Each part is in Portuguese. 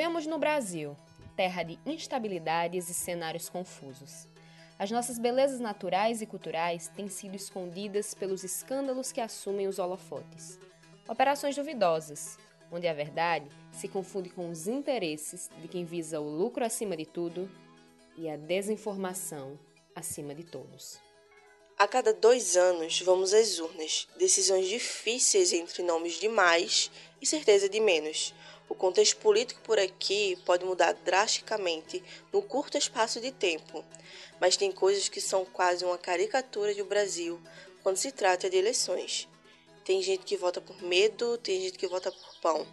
Vivemos no Brasil, terra de instabilidades e cenários confusos. As nossas belezas naturais e culturais têm sido escondidas pelos escândalos que assumem os holofotes. Operações duvidosas, onde a verdade se confunde com os interesses de quem visa o lucro acima de tudo e a desinformação acima de todos. A cada dois anos vamos às urnas, decisões difíceis entre nomes de mais e certeza de menos. O contexto político por aqui pode mudar drasticamente no curto espaço de tempo, mas tem coisas que são quase uma caricatura do Brasil quando se trata de eleições. Tem gente que vota por medo, tem gente que vota por pão.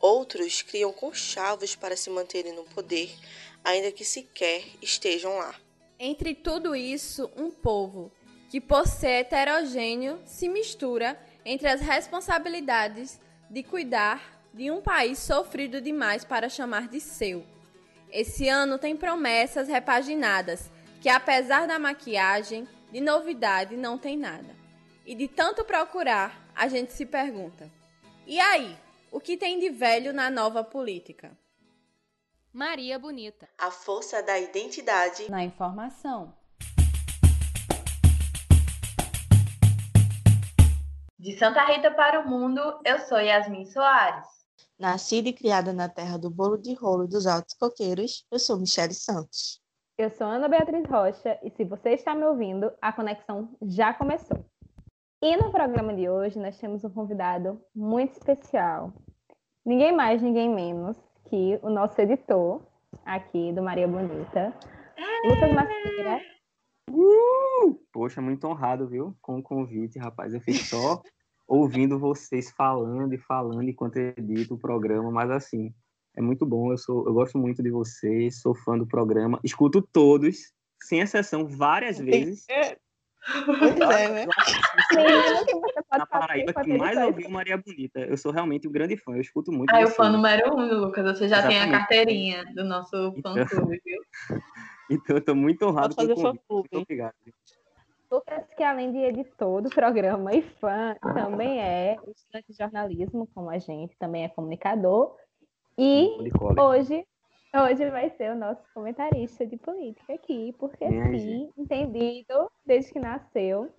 Outros criam conchavos para se manterem no poder, ainda que sequer estejam lá. Entre tudo isso, um povo que, por ser heterogêneo, se mistura entre as responsabilidades de cuidar de um país sofrido demais para chamar de seu. Esse ano tem promessas repaginadas, que apesar da maquiagem, de novidade não tem nada. E de tanto procurar, a gente se pergunta: e aí? O que tem de velho na nova política? Maria Bonita. A força da identidade na informação. De Santa Rita para o mundo, eu sou Yasmin Soares. Nascida e criada na terra do bolo de rolo dos altos coqueiros, eu sou Michele Santos. Eu sou Ana Beatriz Rocha e se você está me ouvindo, a conexão já começou. E no programa de hoje nós temos um convidado muito especial. Ninguém mais, ninguém menos que o nosso editor aqui do Maria Bonita, Lucas Maceira. Uh! Poxa, muito honrado, viu? Com o convite, rapaz. Eu fiz só ouvindo vocês falando e falando enquanto edito o programa, mas assim, é muito bom. Eu sou, eu gosto muito de vocês, sou fã do programa, escuto todos, sem exceção, várias vezes. Pois é, né? Na Paraíba que mais ouviu Maria Bonita. Eu sou realmente um grande fã, eu escuto muito. Ah, o fã número um, Lucas. Você já Exatamente. tem a carteirinha do nosso fã-clube, viu? então, eu tô muito honrado com o convite. Muito obrigado. Lucas, que além de editor do programa e fã, também é estudante de jornalismo, como a gente, também é comunicador. E hoje, hoje vai ser o nosso comentarista de política aqui, porque Minha sim, gente. entendido desde que nasceu.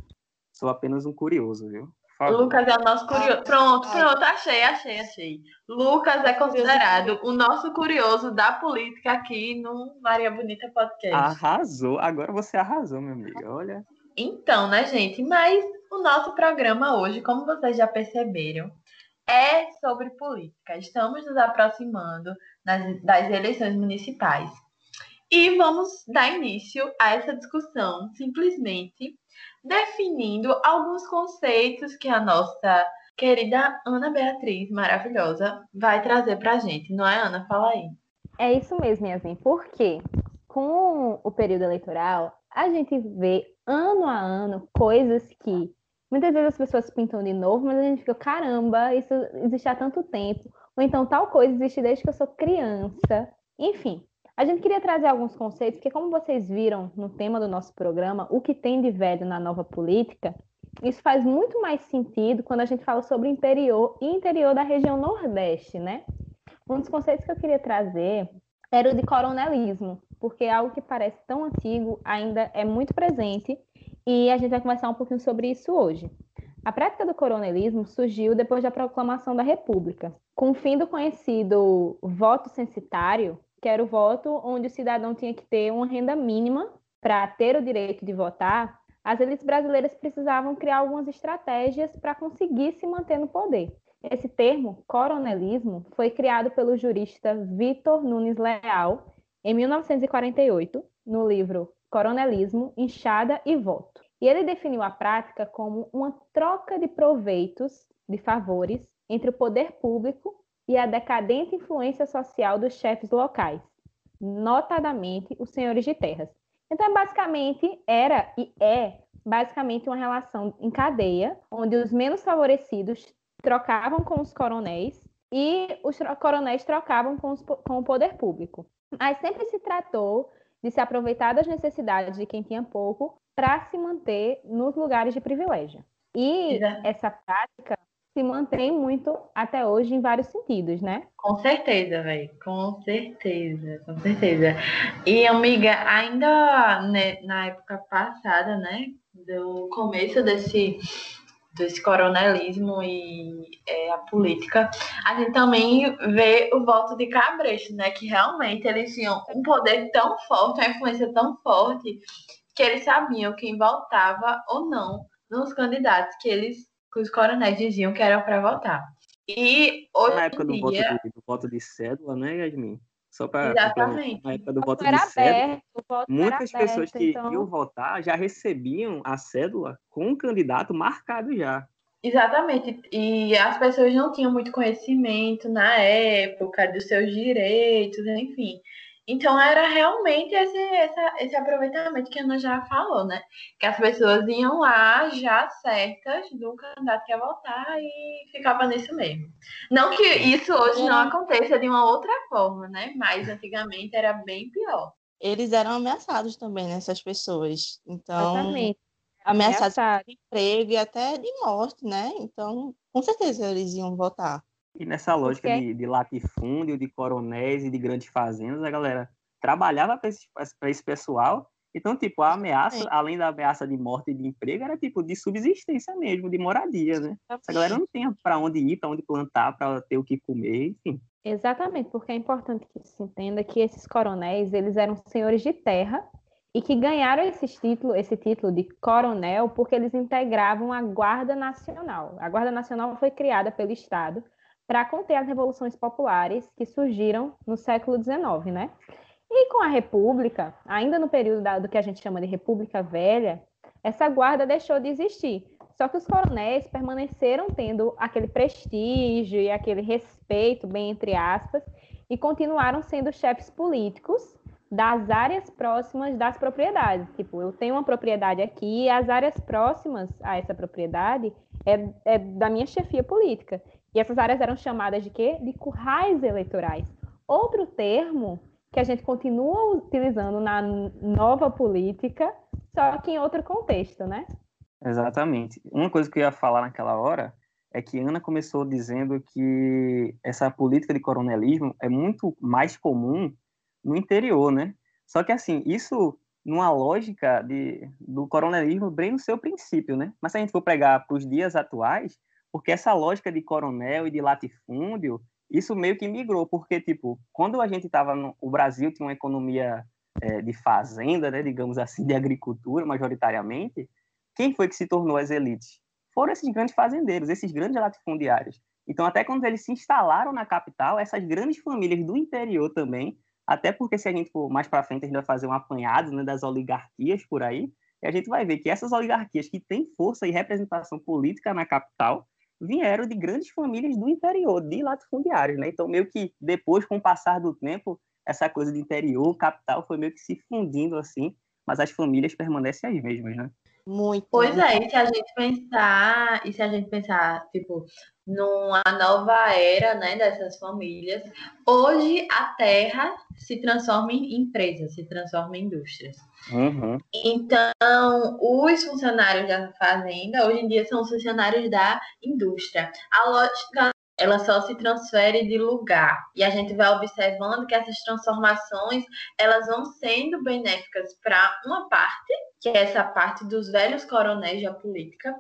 Sou apenas um curioso, viu? Lucas é o nosso curioso. Pronto, pronto, achei, achei, achei. Lucas é considerado o nosso curioso da política aqui no Maria Bonita Podcast. Arrasou, agora você arrasou, meu amigo. Olha. Então, né, gente? Mas o nosso programa hoje, como vocês já perceberam, é sobre política. Estamos nos aproximando das, eleições municipais. E vamos dar início a essa discussão simplesmente definindo alguns conceitos que a nossa querida Ana Beatriz, maravilhosa, vai trazer para a gente. Não é, Ana? Fala aí. É isso mesmo, Yasmin. Porque com o período eleitoral, a gente vê ano a ano coisas que muitas vezes as pessoas pintam de novo, mas a gente fica, caramba, isso existe há tanto tempo. Ou então tal coisa existe desde que eu sou criança. Enfim, a gente queria trazer alguns conceitos, porque como vocês viram no tema do nosso programa, o que tem de velho na nova política, isso faz muito mais sentido quando a gente fala sobre interior e interior da região Nordeste, né? Um dos conceitos que eu queria trazer era o de coronelismo, porque algo que parece tão antigo ainda é muito presente e a gente vai conversar um pouquinho sobre isso hoje. A prática do coronelismo surgiu depois da proclamação da República, com o fim do conhecido voto censitário, que era o voto onde o cidadão tinha que ter uma renda mínima para ter o direito de votar. As elites brasileiras precisavam criar algumas estratégias para conseguir se manter no poder. Esse termo, coronelismo, foi criado pelo jurista Vitor Nunes Leal em 1948, no livro Coronelismo, Inchada e Voto. E ele definiu a prática como uma troca de proveitos, de favores, entre o poder público e a decadente influência social dos chefes locais, notadamente os senhores de terras. Então, basicamente, era e é basicamente uma relação em cadeia, onde os menos favorecidos trocavam com os coronéis e os coronéis trocavam com, os, com o poder público mas sempre se tratou de se aproveitar das necessidades de quem tinha pouco para se manter nos lugares de privilégio. E essa prática se mantém muito até hoje em vários sentidos, né? Com certeza, velho. Com certeza, com certeza. E, amiga, ainda né, na época passada, né? Do começo desse, desse coronelismo e é, a política, a gente também vê o voto de Cabresto, né? Que realmente eles tinham um poder tão forte, uma influência tão forte, que eles sabiam quem votava ou não nos candidatos que eles que os coronéis diziam que era para votar. E hoje Na época em do, voto dia, de, do voto de cédula, né, Yasmin? Só para na época do O voto era de aberto, voto muitas era pessoas aberto, que então... iam votar já recebiam a cédula com o candidato marcado já. Exatamente. E as pessoas não tinham muito conhecimento na época dos seus direitos, enfim. Então era realmente esse, essa- esse aproveitamento que a Ana já falou, né? Que as pessoas iam lá já certas do candidato que ia votar e ficava nisso mesmo. Não que isso hoje não aconteça de uma outra forma, né? Mas antigamente era bem pior. Eles eram ameaçados também, né, essas pessoas. Então, Exatamente. ameaçados Ameaçado. de emprego e até de morte, né? Então, com certeza eles iam votar. E nessa lógica Porque- de, de latifúndio, de coronéis e de grandes fazendas, a galera trabalhava para esse, pra esse pessoal. Então, tipo, a ameaça, Sim. além da ameaça de morte e de emprego, era tipo de subsistência mesmo, de moradia, né? Essa galera não tinha para onde ir, para onde plantar, para ter o que comer, enfim. Exatamente, porque é importante que se entenda que esses coronéis, eles eram senhores de terra e que ganharam esse título, esse título de coronel porque eles integravam a Guarda Nacional. A Guarda Nacional foi criada pelo Estado para conter as revoluções populares que surgiram no século XIX, né? E com a República, ainda no período da- do que a gente chama de República Velha, essa guarda deixou de existir. Só que os coronéis permaneceram tendo aquele prestígio e aquele respeito, bem entre aspas, e continuaram sendo chefes políticos das áreas próximas das propriedades. Tipo, eu tenho uma propriedade aqui e as áreas próximas a essa propriedade é, é da minha chefia política. E essas áreas eram chamadas de quê? De currais eleitorais. Outro termo que a gente continua utilizando na nova política, só que em outro contexto, né? Exatamente. Uma coisa que eu ia falar naquela hora é que Ana começou dizendo que essa política de coronelismo é muito mais comum no interior, né? Só que, assim, isso numa lógica de, do coronelismo bem no seu princípio, né? Mas se a gente for pregar para os dias atuais, porque essa lógica de coronel e de latifúndio, isso meio que migrou, porque, tipo, quando a gente estava no... O Brasil tinha uma economia é, de fazenda, né, digamos assim, de agricultura, majoritariamente, quem foi que se tornou as elites? Foram esses grandes fazendeiros, esses grandes latifundiários. Então, até quando eles se instalaram na capital, essas grandes famílias do interior também, até porque se a gente for mais para frente, a gente vai fazer um apanhado né, das oligarquias por aí, e a gente vai ver que essas oligarquias que têm força e representação política na capital vieram de grandes famílias do interior, de latifundiários, né? Então, meio que depois, com o passar do tempo, essa coisa de interior, capital, foi meio que se fundindo assim, mas as famílias permanecem as mesmas, né? Muito. Pois é, e se a gente pensar, e se a gente pensar, tipo, numa nova era, né, dessas famílias, hoje a terra se transforma em empresa, se transforma em indústrias. Uhum. Então, os funcionários da fazenda, hoje em dia, são os funcionários da indústria. A lógica, ela só se transfere de lugar. E a gente vai observando que essas transformações, elas vão sendo benéficas para uma parte, que é essa parte dos velhos coronéis da política,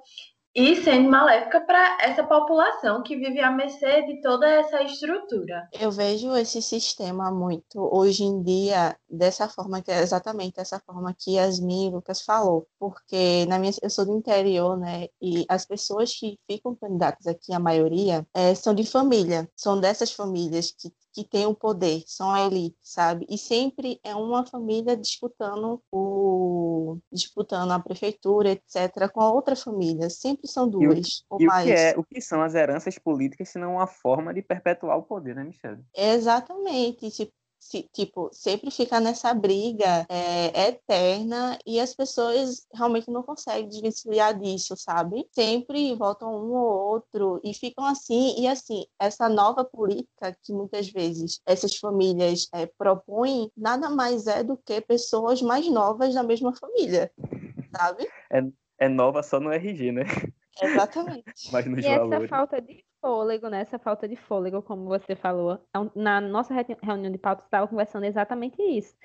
e sendo maléfica para essa população que vive à mercê de toda essa estrutura. Eu vejo esse sistema muito hoje em dia dessa forma que é exatamente essa forma que Yasmin Lucas falou, porque na minha eu sou do interior, né? E as pessoas que ficam candidatas aqui, a maioria, é, são de família, são dessas famílias que que têm o poder, são a elite, sabe? E sempre é uma família disputando o disputando a prefeitura, etc, com a outra família, sempre são E o, duas ou e o mais. que é, o que são as heranças políticas, se não uma forma de perpetuar o poder, né, Michelle? Exatamente, tipo, se- tipo, sempre fica nessa briga é, eterna e as pessoas realmente não conseguem desvencilhar disso, sabe? Sempre votam um ou outro e ficam assim, e assim, essa nova política que muitas vezes essas famílias é, propõem, nada mais é do que pessoas mais novas da mesma família, sabe? É nova só no RG, né? Exatamente. Mas nos E essa valores. falta de fôlego, né? Essa falta de fôlego, como você falou, é na nossa re- reunião de pauta, estava conversando exatamente isso.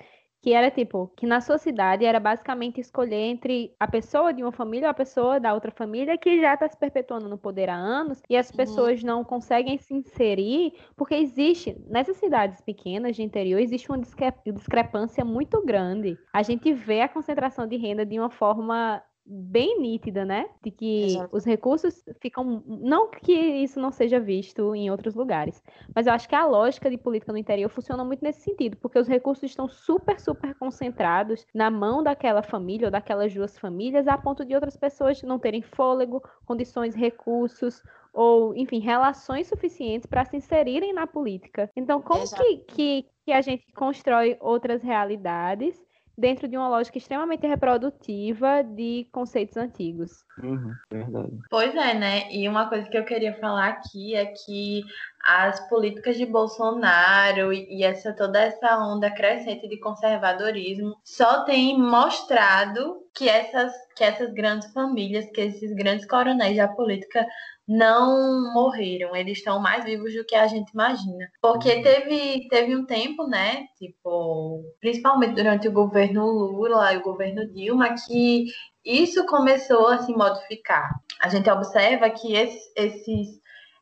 Que era tipo, que na sua cidade era basicamente escolher entre a pessoa de uma família ou a pessoa da outra família que já está se perpetuando no poder há anos e as Uhum. pessoas não conseguem se inserir, porque existe, nessas cidades pequenas de interior, existe uma discre- discrepância muito grande. A gente vê a concentração de renda de uma forma bem nítida, né? De que Exato. os recursos ficam. Não que isso não seja visto em outros lugares, mas eu acho que a lógica de política no interior funciona muito nesse sentido, porque os recursos estão super, super concentrados na mão daquela família ou daquelas duas famílias, a ponto de outras pessoas não terem fôlego, condições, recursos. Ou, enfim, relações suficientes para se inserirem na política. Então, como Exato. que, que, que a gente constrói outras realidades dentro de uma lógica extremamente reprodutiva de conceitos antigos. Uhum, verdade. Pois é, né? E uma coisa que eu queria falar aqui é que as políticas de Bolsonaro e e essa toda essa onda crescente de conservadorismo só tem mostrado que essas que essas grandes famílias, que esses grandes coronéis da política não morreram, eles estão mais vivos do que a gente imagina. Porque teve, teve um tempo, né, tipo, principalmente durante o governo Lula e o governo Dilma, que isso começou a se modificar. A gente observa que esses, esses,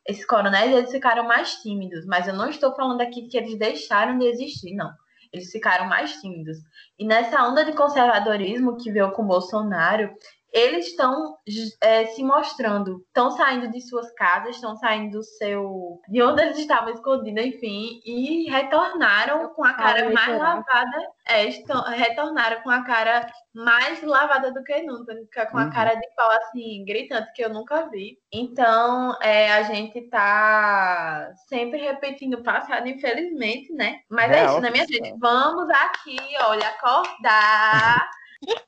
esses coronéis eles ficaram mais tímidos, mas eu não estou falando aqui que eles deixaram de existir, não. Eles ficaram mais tímidos. E nessa onda de conservadorismo que veio com Bolsonaro, eles estão é, se mostrando, estão saindo de suas casas, estão saindo do seu. de onde eles estavam escondidos, enfim, e retornaram com a cara mais lavada. É, estão, retornaram com a cara mais lavada do que nunca, com a Uhum. cara de pau assim, gritante, que eu nunca vi. Então, é, a gente tá sempre repetindo o passado, infelizmente, né? Mas é Real, isso, né, minha gente? Vamos aqui, olha, acordar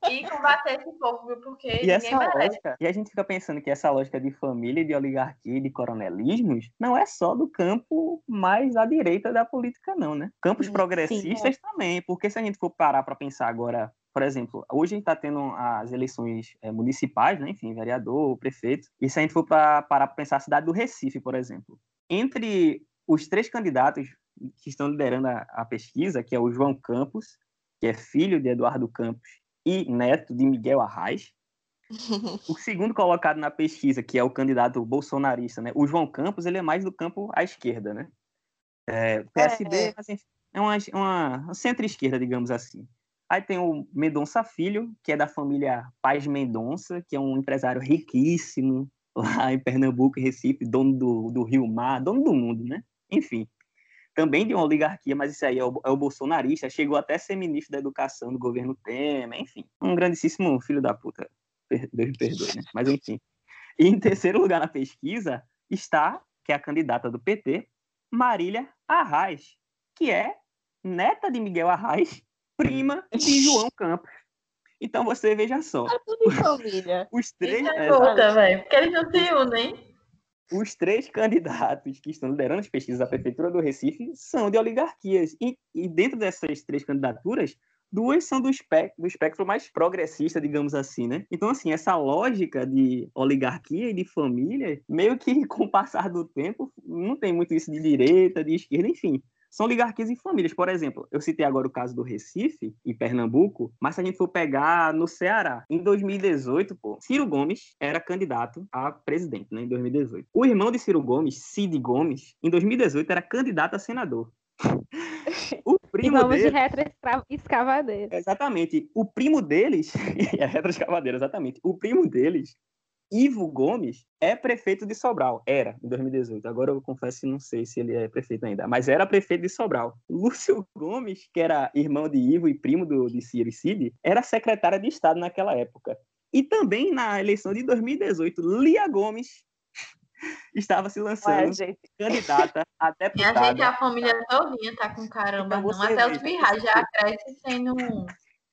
e combater esse povo, viu? Porque E ninguém essa merece. lógica, e a gente fica pensando que essa lógica de família, de oligarquia de coronelismos não é só do campo mais à direita da política, não, né? Campos Sim, progressistas também, porque se a gente for parar para pensar agora, por exemplo, hoje a gente está tendo as eleições eh, municipais, né? enfim, vereador, prefeito, e se a gente for pra, parar para pensar a cidade do Recife, por exemplo, entre os três candidatos que estão liderando a, a pesquisa, que é o João Campos, que é filho de Eduardo Campos e neto de Miguel Arraes, o segundo colocado na pesquisa, que é o candidato bolsonarista, né? O João Campos, ele é mais do campo à esquerda, né? É, PSD, É. assim, é uma, uma centro-esquerda, digamos assim. Aí tem o Mendonça Filho, que é da família Paz Mendonça, que é um empresário riquíssimo lá em Pernambuco Recife, dono do, do Rio Mar, dono do mundo, né? Enfim, também de uma oligarquia, mas isso aí é o, é o bolsonarista, chegou até a ser ministro da Educação do governo Temer, enfim, um grandíssimo filho da puta. Deus me perdoe, né? Mas enfim. E em terceiro lugar na pesquisa está, que é a candidata do PT, Marília Arraes, que é neta de Miguel Arraes, prima de João Campos. Então você veja só, É tudo em família. os três, é puta, velho. Porque eles não se unem. Os três candidatos que estão liderando as pesquisas da Prefeitura do Recife são de oligarquias. E, e dentro dessas três candidaturas, duas são do espectro, do espectro mais progressista, digamos assim, né? Então, assim, essa lógica de oligarquia e de família, meio que com o passar do tempo, não tem muito isso de direita, de esquerda, enfim. São oligarquias e famílias. Por exemplo, eu citei agora o caso do Recife e Pernambuco, mas se a gente for pegar no Ceará, em 2018, pô, Ciro Gomes era candidato a presidente, né, em 2018. O irmão de Ciro Gomes, Cid Gomes, em 2018 era candidato a senador. O E primo vamos de dele, retroescavadeira. exatamente, o primo deles, é retroescavadeira, exatamente. O primo deles, Ivo Gomes, é prefeito de Sobral. Era, em 2018. Agora eu confesso que não sei se ele é prefeito ainda, mas era prefeito de Sobral. Lúcio Gomes, que era irmão de Ivo e primo do, de Ciro e Cid, era secretária de Estado naquela época. E também na eleição de 2018, Lia Gomes estava se Ué, lançando gente. candidata a Minha gente, deputada. a família todinha tá com caramba, Então não. Até os pirrais já crescem sendo.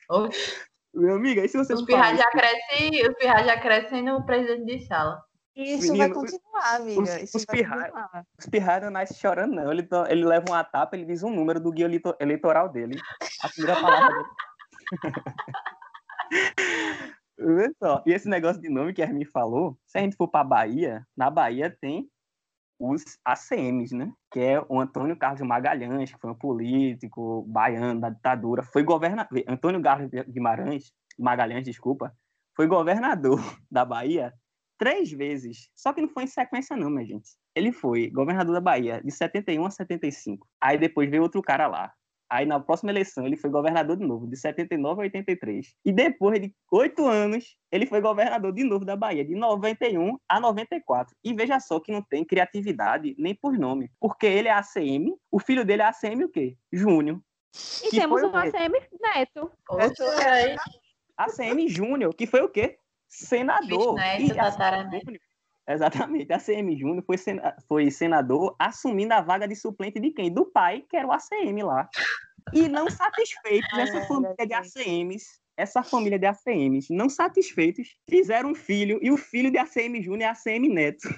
Oxe, Meu amigo, aí se você Os pirrais já isso- crescem, já crescem sendo presidente de sala. Isso Menino, vai continuar, amiga. os- Isso os pirra-. Os pirralhos não nascem chorando, não. Ele, to- ele leva uma tapa, ele diz um número do guia eleitoral dele. A primeira palavra dele. Vê só, e esse negócio de nome que a me falou, se a gente for pra Bahia, na Bahia tem os ACMs, né? Que é o Antônio Carlos Magalhães, que foi um político baiano da ditadura, foi governador. Antônio Carlos Guimarães, Magalhães, desculpa, foi governador da Bahia três vezes. Só que não foi em sequência, não, minha gente. Ele foi governador da Bahia de 71 a 75. Aí depois veio outro cara lá, Aí na próxima eleição ele foi governador de novo, de 79 a 83. E depois de oito anos, ele foi governador de novo da Bahia, de 91 a 94. E veja só que não tem criatividade nem por nome. Porque ele é ACM, o filho dele é ACM o quê? Júnior. E temos um ACM Neto. É. ACM Júnior, que foi o quê? Senador. Bisneto, tataraneto. Exatamente. A ACM Júnior foi, foi senador assumindo a vaga de suplente de quem? Do pai, que era o ACM lá. E não satisfeitos, essa família de ACMs, essa família de ACMs, não satisfeitos, fizeram um filho, e o filho de ACM Júnior é ACM Neto,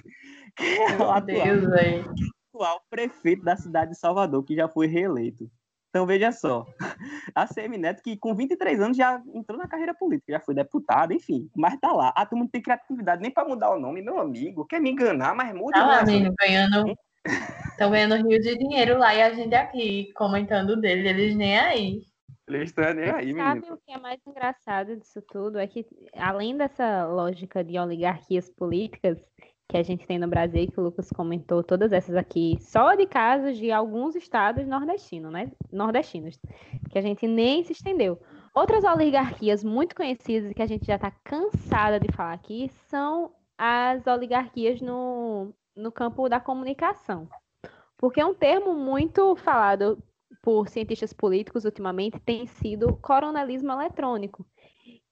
que é o atual, Deus, atual prefeito da cidade de Salvador, que já foi reeleito. Então, veja só, a CM Neto, que com 23 anos já entrou na carreira política, já foi deputado, enfim, mas tá lá. A turma não tem criatividade nem para mudar o nome, meu amigo. Quer me enganar, mas muda. Tá lá, menino, ganhando. Estão ganhando rio de dinheiro lá e a gente aqui comentando dele, eles nem aí. Eles estão nem aí, Sabe menino. o que é mais engraçado disso tudo? É que, além dessa lógica de oligarquias políticas que a gente tem no Brasil, que o Lucas comentou, todas essas aqui, só de casos de alguns estados nordestinos, né? Nordestinos, que a gente nem se estendeu. Outras oligarquias muito conhecidas que a gente já está cansada de falar aqui são as oligarquias no, no campo da comunicação. Porque é um termo muito falado por cientistas políticos ultimamente tem sido coronelismo eletrônico,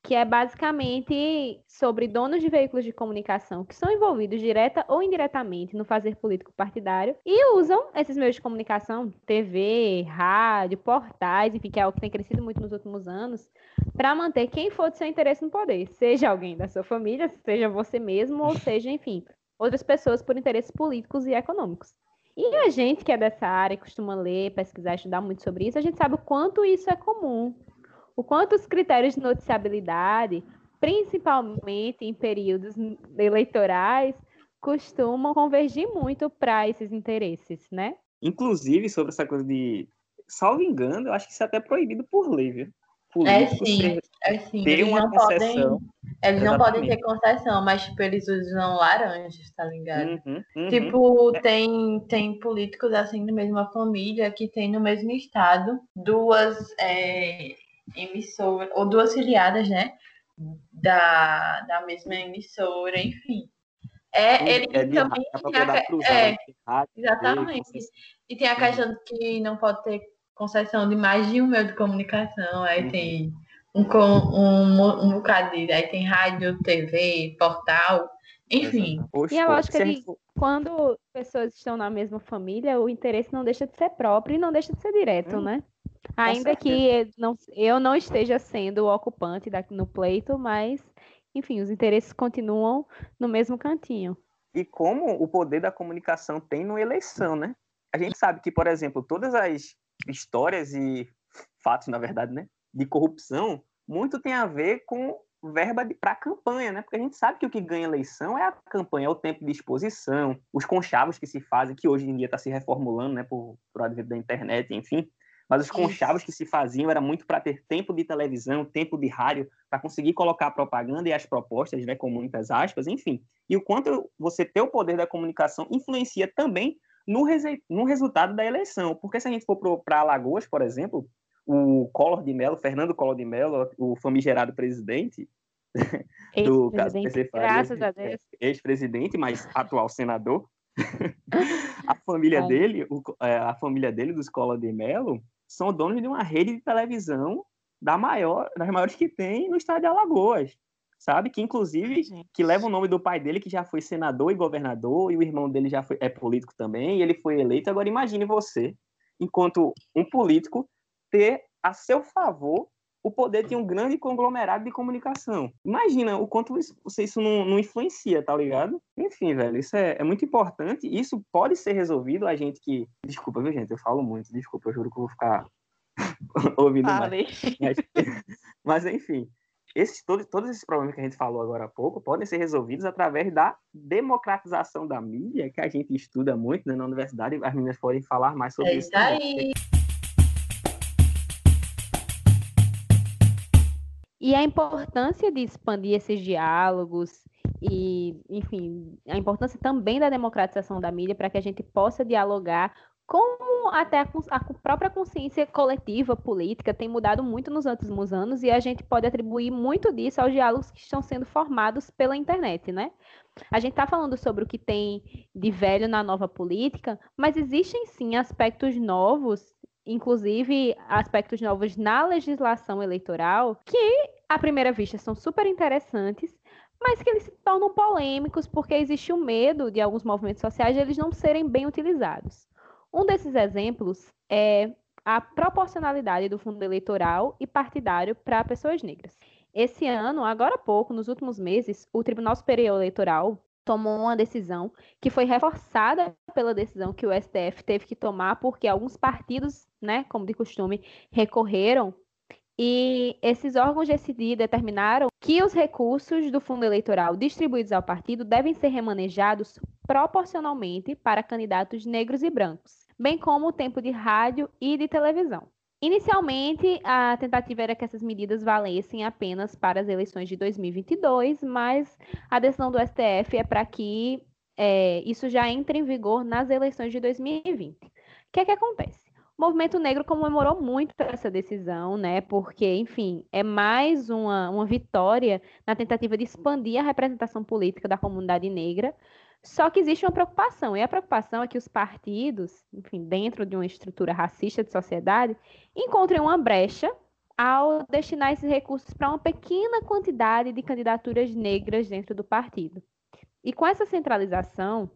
que é basicamente sobre donos de veículos de comunicação que são envolvidos direta ou indiretamente no fazer político partidário e usam esses meios de comunicação, TV, rádio, portais, enfim, que é algo que tem crescido muito nos últimos anos, para manter quem for de seu interesse no poder, seja alguém da sua família, seja você mesmo, ou seja, enfim, outras pessoas por interesses políticos e econômicos. E a gente que é dessa área, costuma ler, pesquisar, estudar muito sobre isso, a gente sabe o quanto isso é comum. O quanto os critérios de noticiabilidade, principalmente em períodos eleitorais, costumam convergir muito para esses interesses, né? Inclusive, sobre essa coisa de. Salvo engano, eu acho que isso é até proibido por lei, viu? É Político sim, ser- é sim. ter Eles uma não podem, concessão. eles não podem ter concessão, mas tipo, eles usam laranjas, tá ligado? Uhum, uhum. Tipo, tem, tem políticos assim da mesma família que tem no mesmo estado duas é, emissoras, ou duas filiadas, né? Da, da mesma emissora, enfim. É, ele é também a tem a, cruzada é, de rádio, exatamente. E tem a questão de que não pode ter concessão de mais de um meio de comunicação. Aí Uhum. tem um, com- um, um bocado de. Aí tem rádio, TV, portal, enfim. Oxe, E a lógica de- for- Quando pessoas estão na mesma família, o interesse não deixa de ser próprio e não deixa de ser direto, Hum, né? Ainda que não, eu não esteja sendo o ocupante da, no pleito, mas, enfim, os interesses continuam no mesmo cantinho. E como o poder da comunicação tem numa eleição, né? A gente sabe que, por exemplo, todas as histórias e fatos, na verdade, né, de corrupção, muito tem a ver com verba para campanha, né? Porque a gente sabe que o que ganha eleição é a campanha, é o tempo de exposição, os conchavos que se fazem, que hoje em dia está se reformulando, né, por, por advento da internet, enfim. Mas os conchavos que se faziam era muito para ter tempo de televisão, tempo de rádio, para conseguir colocar a propaganda e as propostas, né, com muitas aspas, enfim. E o quanto você ter o poder da comunicação influencia também no, rese- no resultado da eleição. Porque se a gente for para Alagoas, por exemplo, o Collor de Mello, Fernando Collor de Mello, o famigerado presidente do caso Ex-presidente, PC Faria, é, ex-presidente, mas atual senador, a família Ai. dele, o- é, a família dele dos Collor de Mello, são donos de uma rede de televisão da maior, das maiores que tem no estado de Alagoas, sabe? Que inclusive que leva o nome do pai dele, que já foi senador e governador, e o irmão dele já foi, é político também, e ele foi eleito. Agora imagine você, enquanto um político, ter a seu favor o poder de um grande conglomerado de comunicação. Imagina o quanto isso, você- isso não, não influencia, tá ligado? Enfim, velho, isso é, é muito importante. Isso pode ser resolvido. A gente que. Desculpa, viu, gente? Eu falo muito, desculpa, eu juro que eu vou ficar ouvindo mais. Falei. Mas, mas, enfim, esses, todos, todos esses problemas que a gente falou agora há pouco podem ser resolvidos através da democratização da mídia, que a gente estuda muito né, na universidade, as meninas podem falar mais sobre é isso. Aí. E a importância de expandir esses diálogos e, enfim, a importância também da democratização da mídia para que a gente possa dialogar como até a, a, própria consciência coletiva política tem mudado muito nos últimos anos e a gente pode atribuir muito disso aos diálogos que estão sendo formados pela internet, né? A gente está falando sobre o que tem de velho na nova política, mas existem sim aspectos novos, inclusive aspectos novos na legislação eleitoral, que à primeira vista são super interessantes, mas que eles se tornam polêmicos porque existe o medo de alguns movimentos sociais de eles não serem bem utilizados. Um desses exemplos é a proporcionalidade do fundo eleitoral e partidário para pessoas negras. Esse ano, agora há pouco, nos últimos meses, o Tribunal Superior Eleitoral tomou uma decisão que foi reforçada pela decisão que o STF teve que tomar, porque alguns partidos, né, como de costume, recorreram e esses órgãos de decidir determinaram que os recursos do fundo eleitoral distribuídos ao partido devem ser remanejados proporcionalmente para candidatos negros e brancos bem como o tempo de rádio e de televisão. Inicialmente, a tentativa era que essas medidas valessem apenas para as eleições de 2022, mas a decisão do STF é para que é, isso já entre em vigor nas eleições de 2020. O que é que acontece? O movimento negro comemorou muito essa decisão, né? Porque, enfim, é mais uma, uma vitória na tentativa de expandir a representação política da comunidade negra, só que existe uma preocupação, e a preocupação é que os partidos, enfim, dentro de uma estrutura racista de sociedade, encontrem uma brecha ao destinar esses recursos para uma pequena quantidade de candidaturas negras dentro do partido. E com essa centralização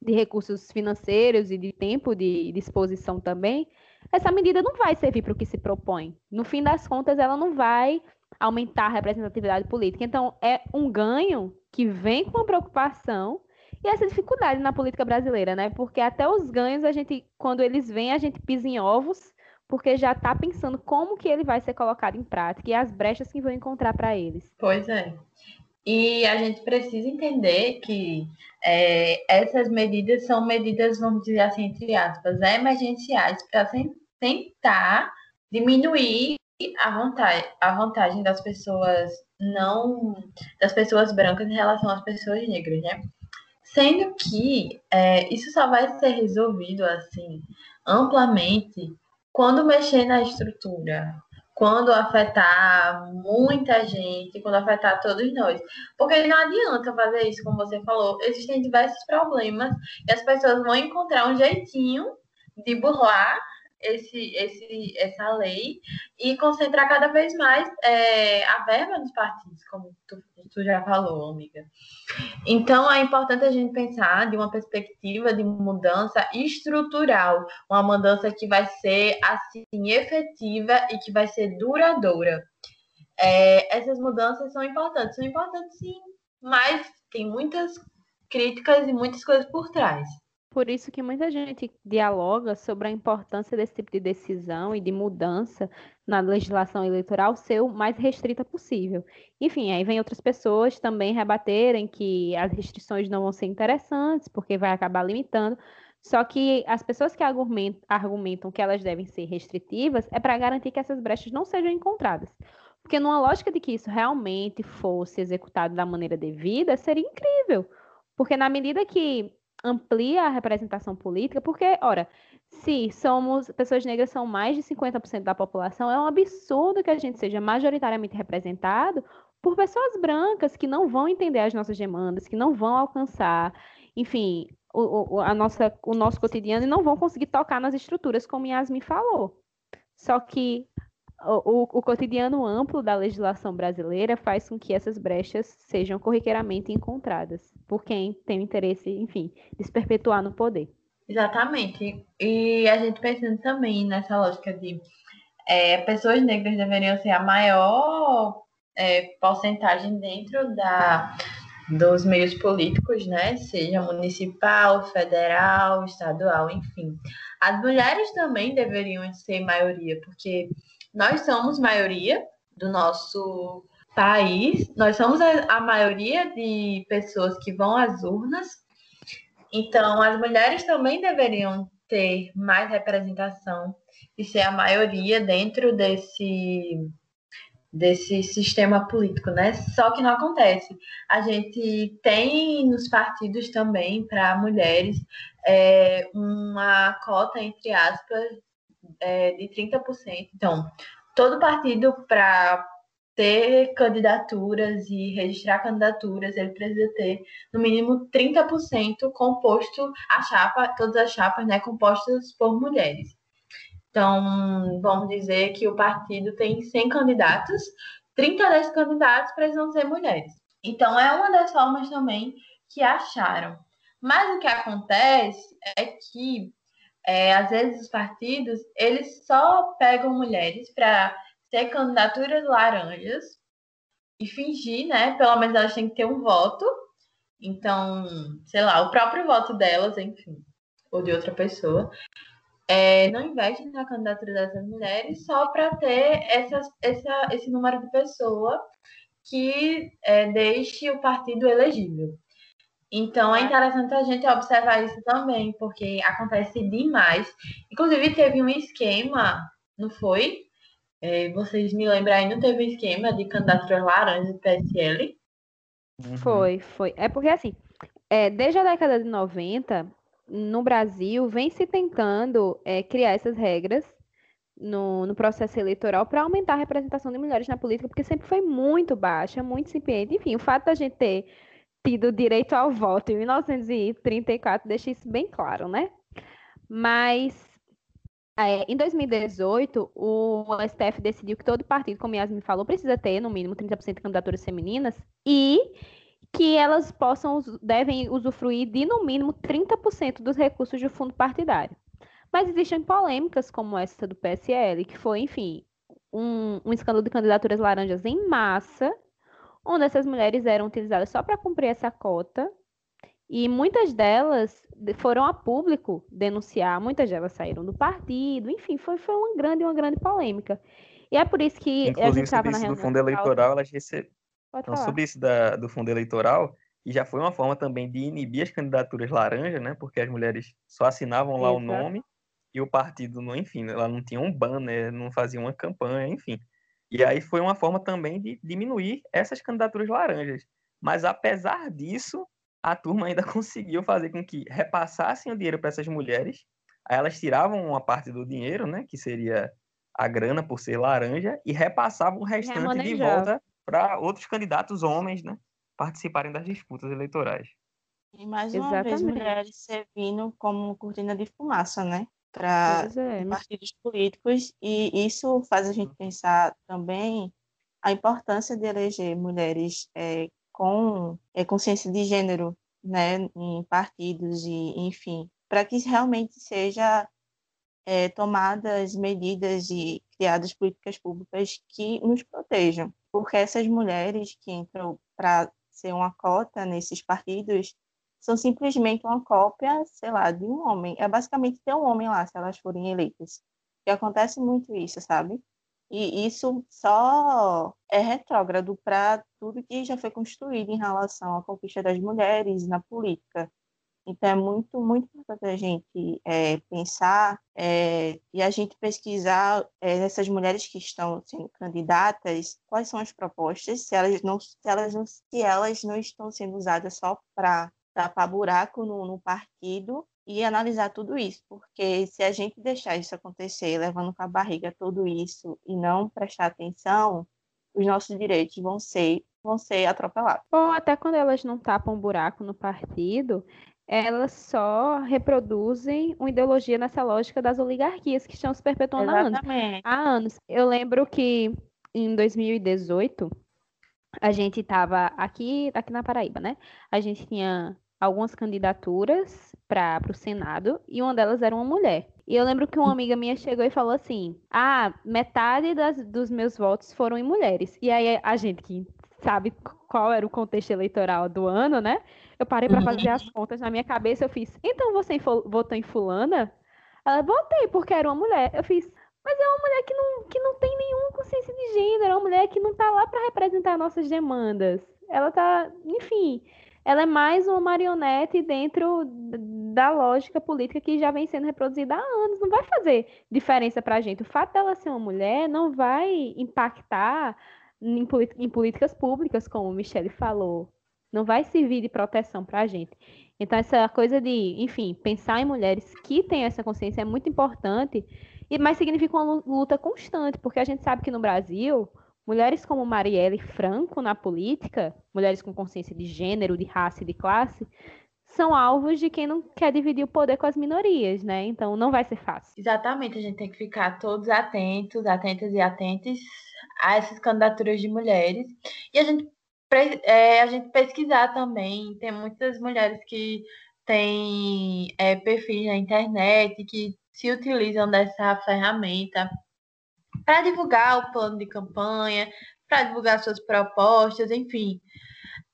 de recursos financeiros e de tempo de disposição também, essa medida não vai servir para o que se propõe. No fim das contas, ela não vai aumentar a representatividade política. Então, é um ganho que vem com a preocupação e essa dificuldade na política brasileira, né? Porque até os ganhos, a gente, quando eles vêm, a gente pisa em ovos, porque já está pensando como que ele vai ser colocado em prática e as brechas que vão encontrar para eles. Pois é. E a gente precisa entender que é, essas medidas são medidas, vamos dizer assim, entre aspas, emergenciais para tentar diminuir a vantagem, a vantagem das pessoas não das pessoas brancas em relação às pessoas negras, né? Sendo que é, isso só vai ser resolvido assim amplamente quando mexer na estrutura, quando afetar muita gente, quando afetar todos nós. Porque não adianta fazer isso, como você falou, existem diversos problemas e as pessoas vão encontrar um jeitinho de burlar esse, esse, essa lei e concentrar cada vez mais é, a verba nos partidos, como tu, tu já falou, amiga. Então, é importante a gente pensar de uma perspectiva de mudança estrutural, uma mudança que vai ser assim efetiva e que vai ser duradoura. É, essas mudanças são importantes, são importantes sim, mas tem muitas críticas e muitas coisas por trás. Por isso que muita gente dialoga sobre a importância desse tipo de decisão e de mudança na legislação eleitoral ser o mais restrita possível. Enfim, aí vem outras pessoas também rebaterem que as restrições não vão ser interessantes, porque vai acabar limitando. Só que as pessoas que argumentam que elas devem ser restritivas é para garantir que essas brechas não sejam encontradas. Porque numa lógica de que isso realmente fosse executado da maneira devida, seria incrível. Porque na medida que amplia a representação política, porque, ora, se somos pessoas negras são mais de 50% da população, é um absurdo que a gente seja majoritariamente representado por pessoas brancas que não vão entender as nossas demandas, que não vão alcançar, enfim, o, o, a nossa, o nosso cotidiano e não vão conseguir tocar nas estruturas, como Yasmin falou. Só que o, o, cotidiano amplo da legislação brasileira faz com que essas brechas sejam corriqueiramente encontradas por quem tem interesse, enfim, de se perpetuar no poder. Exatamente. E a gente pensando também nessa lógica de é, pessoas negras deveriam ser a maior é, porcentagem dentro da, dos meios políticos, né? Seja municipal, federal, estadual, enfim. As mulheres também deveriam ser maioria, porque nós somos maioria do nosso país, nós somos a, a maioria de pessoas que vão às urnas, então as mulheres também deveriam ter mais representação e ser a maioria dentro desse desse sistema político, né? Só que não acontece. A gente tem nos partidos também para mulheres é, uma cota entre aspas é, de 30%. Então, todo partido para ter candidaturas e registrar candidaturas, ele precisa ter no mínimo 30% composto a chapa, todas as chapas, né, compostas por mulheres. Então, vamos dizer que o partido tem 100 candidatos, 30 desses candidatos precisam ser mulheres. Então, é uma das formas também que acharam. Mas o que acontece é que, é, às vezes, os partidos, eles só pegam mulheres para ter candidaturas laranjas e fingir, né? Pelo menos elas têm que ter um voto. Então, sei lá, o próprio voto delas, enfim, ou de outra pessoa, é, não investe na candidatura dessas mulheres só para ter essa, esse número de pessoa que é, deixe o partido elegível. Então é interessante a gente observar isso também, porque acontece demais. Inclusive, teve um esquema, não foi? É, vocês me lembram aí, não teve um esquema de candidatura laranja do PSL? Uhum. Foi, foi. É porque assim, é, desde a década de 90, no Brasil, vem se tentando é, criar essas regras no, no processo eleitoral para aumentar a representação de mulheres na política, porque sempre foi muito baixa, muito incipiente. Enfim, o fato da gente ter tido direito ao voto em 1934 deixa isso bem claro, né? Mas é, em 2018, o STF decidiu que todo partido, como Yasmin falou, precisa ter no mínimo 30% de candidaturas femininas e que elas possam, devem usufruir de no mínimo 30% dos recursos do fundo partidário. Mas existem polêmicas como essa do PSL, que foi, enfim, um, um escândalo de candidaturas laranjas em massa, onde essas mulheres eram utilizadas só para cumprir essa cota e muitas delas foram a público denunciar, muitas delas saíram do partido, enfim, foi, foi uma grande, uma grande polêmica. E é por isso que Inclusive, a gente estava na reunião. do fundo eleitoral, elas receberam. Então, sobre isso da, do fundo eleitoral, e já foi uma forma também de inibir as candidaturas laranja, né? Porque as mulheres só assinavam lá Exato. o nome e o partido, não, enfim, ela não tinha um banner, não fazia uma campanha, enfim. E aí foi uma forma também de diminuir essas candidaturas laranjas. Mas apesar disso, a turma ainda conseguiu fazer com que repassassem o dinheiro para essas mulheres. Aí elas tiravam uma parte do dinheiro, né, que seria a grana por ser laranja, e repassavam o restante de volta para outros candidatos homens, né, participarem das disputas eleitorais. E mais uma Exatamente. vez mulheres servindo como cortina de fumaça, né, para é. partidos políticos, e isso faz a gente pensar também a importância de eleger mulheres é, com é, consciência de gênero né, em partidos e enfim, para que realmente seja é, tomadas medidas e criadas políticas públicas que nos protejam, porque essas mulheres que entram para ser uma cota nesses partidos são simplesmente uma cópia, sei lá, de um homem. É basicamente ter um homem lá, se elas forem eleitas. E acontece muito isso, sabe? E isso só é retrógrado para tudo que já foi construído em relação à conquista das mulheres na política. Então, é muito, muito importante a gente é, pensar é, e a gente pesquisar é, essas mulheres que estão sendo candidatas, quais são as propostas, se elas não, se elas não, se elas não estão sendo usadas só para tapar buraco no, no partido e analisar tudo isso, porque se a gente deixar isso acontecer, levando com a barriga tudo isso e não prestar atenção, os nossos direitos vão ser vão ser atropelados. Ou até quando elas não tapam buraco no partido, elas só reproduzem uma ideologia nessa lógica das oligarquias que estão se perpetuando há anos. há anos. Eu lembro que em 2018 a gente estava aqui, aqui na Paraíba, né? A gente tinha algumas candidaturas para o Senado e uma delas era uma mulher. E eu lembro que uma amiga minha chegou e falou assim: Ah, metade das, dos meus votos foram em mulheres. E aí a gente que sabe qual era o contexto eleitoral do ano, né? Eu parei para fazer as uhum. contas na minha cabeça. Eu fiz: Então você votou em Fulana? Ela votei porque era uma mulher. Eu fiz: Mas é uma mulher que não, que não tem nenhuma consciência de gênero, é uma mulher que não tá lá para representar nossas demandas. Ela tá, enfim, ela é mais uma marionete dentro da lógica política que já vem sendo reproduzida há anos. Não vai fazer diferença para a gente. O fato dela ser uma mulher não vai impactar em, em políticas públicas, como o Michele falou. Não vai servir de proteção para a gente. Então, essa coisa de, enfim, pensar em mulheres que têm essa consciência é muito importante, mas significa uma luta constante, porque a gente sabe que no Brasil Mulheres como Marielle Franco na política, mulheres com consciência de gênero, de raça e de classe, são alvos de quem não quer dividir o poder com as minorias, né? Então não vai ser fácil. Exatamente, a gente tem que ficar todos atentos, atentas e atentes a essas candidaturas de mulheres. E a gente, é, a gente pesquisar também, tem muitas mulheres que têm é, perfis na internet que se utilizam dessa ferramenta para divulgar o plano de campanha, para divulgar suas propostas, enfim.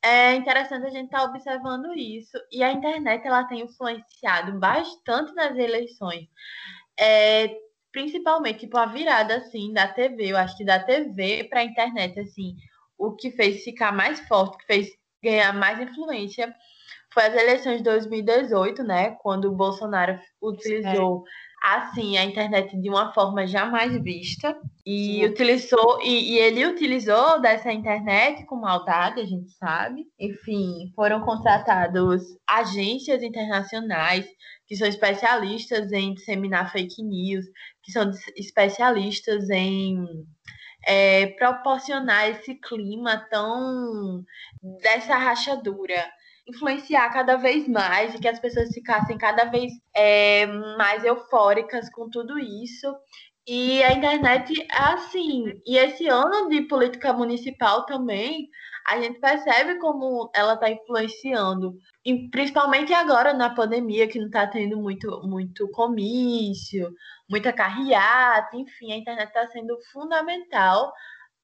É interessante a gente estar tá observando isso. E a internet ela tem influenciado bastante nas eleições. É, principalmente, tipo, a virada, assim, da TV. Eu acho que da TV para a internet, assim, o que fez ficar mais forte, que fez ganhar mais influência foi as eleições de 2018, né? Quando o Bolsonaro utilizou assim a internet de uma forma jamais vista e Sim. utilizou e, e, ele utilizou dessa internet com maldade, a gente sabe. Enfim, foram contratados agências internacionais que são especialistas em disseminar fake news, que são especialistas em é, proporcionar esse clima tão dessa rachadura influenciar cada vez mais e que as pessoas ficassem cada vez é, mais eufóricas com tudo isso. E a internet é assim. E esse ano de política municipal também, a gente percebe como ela está influenciando. E principalmente agora na pandemia, que não está tendo muito, muito comício, muita carreata, enfim, a internet está sendo fundamental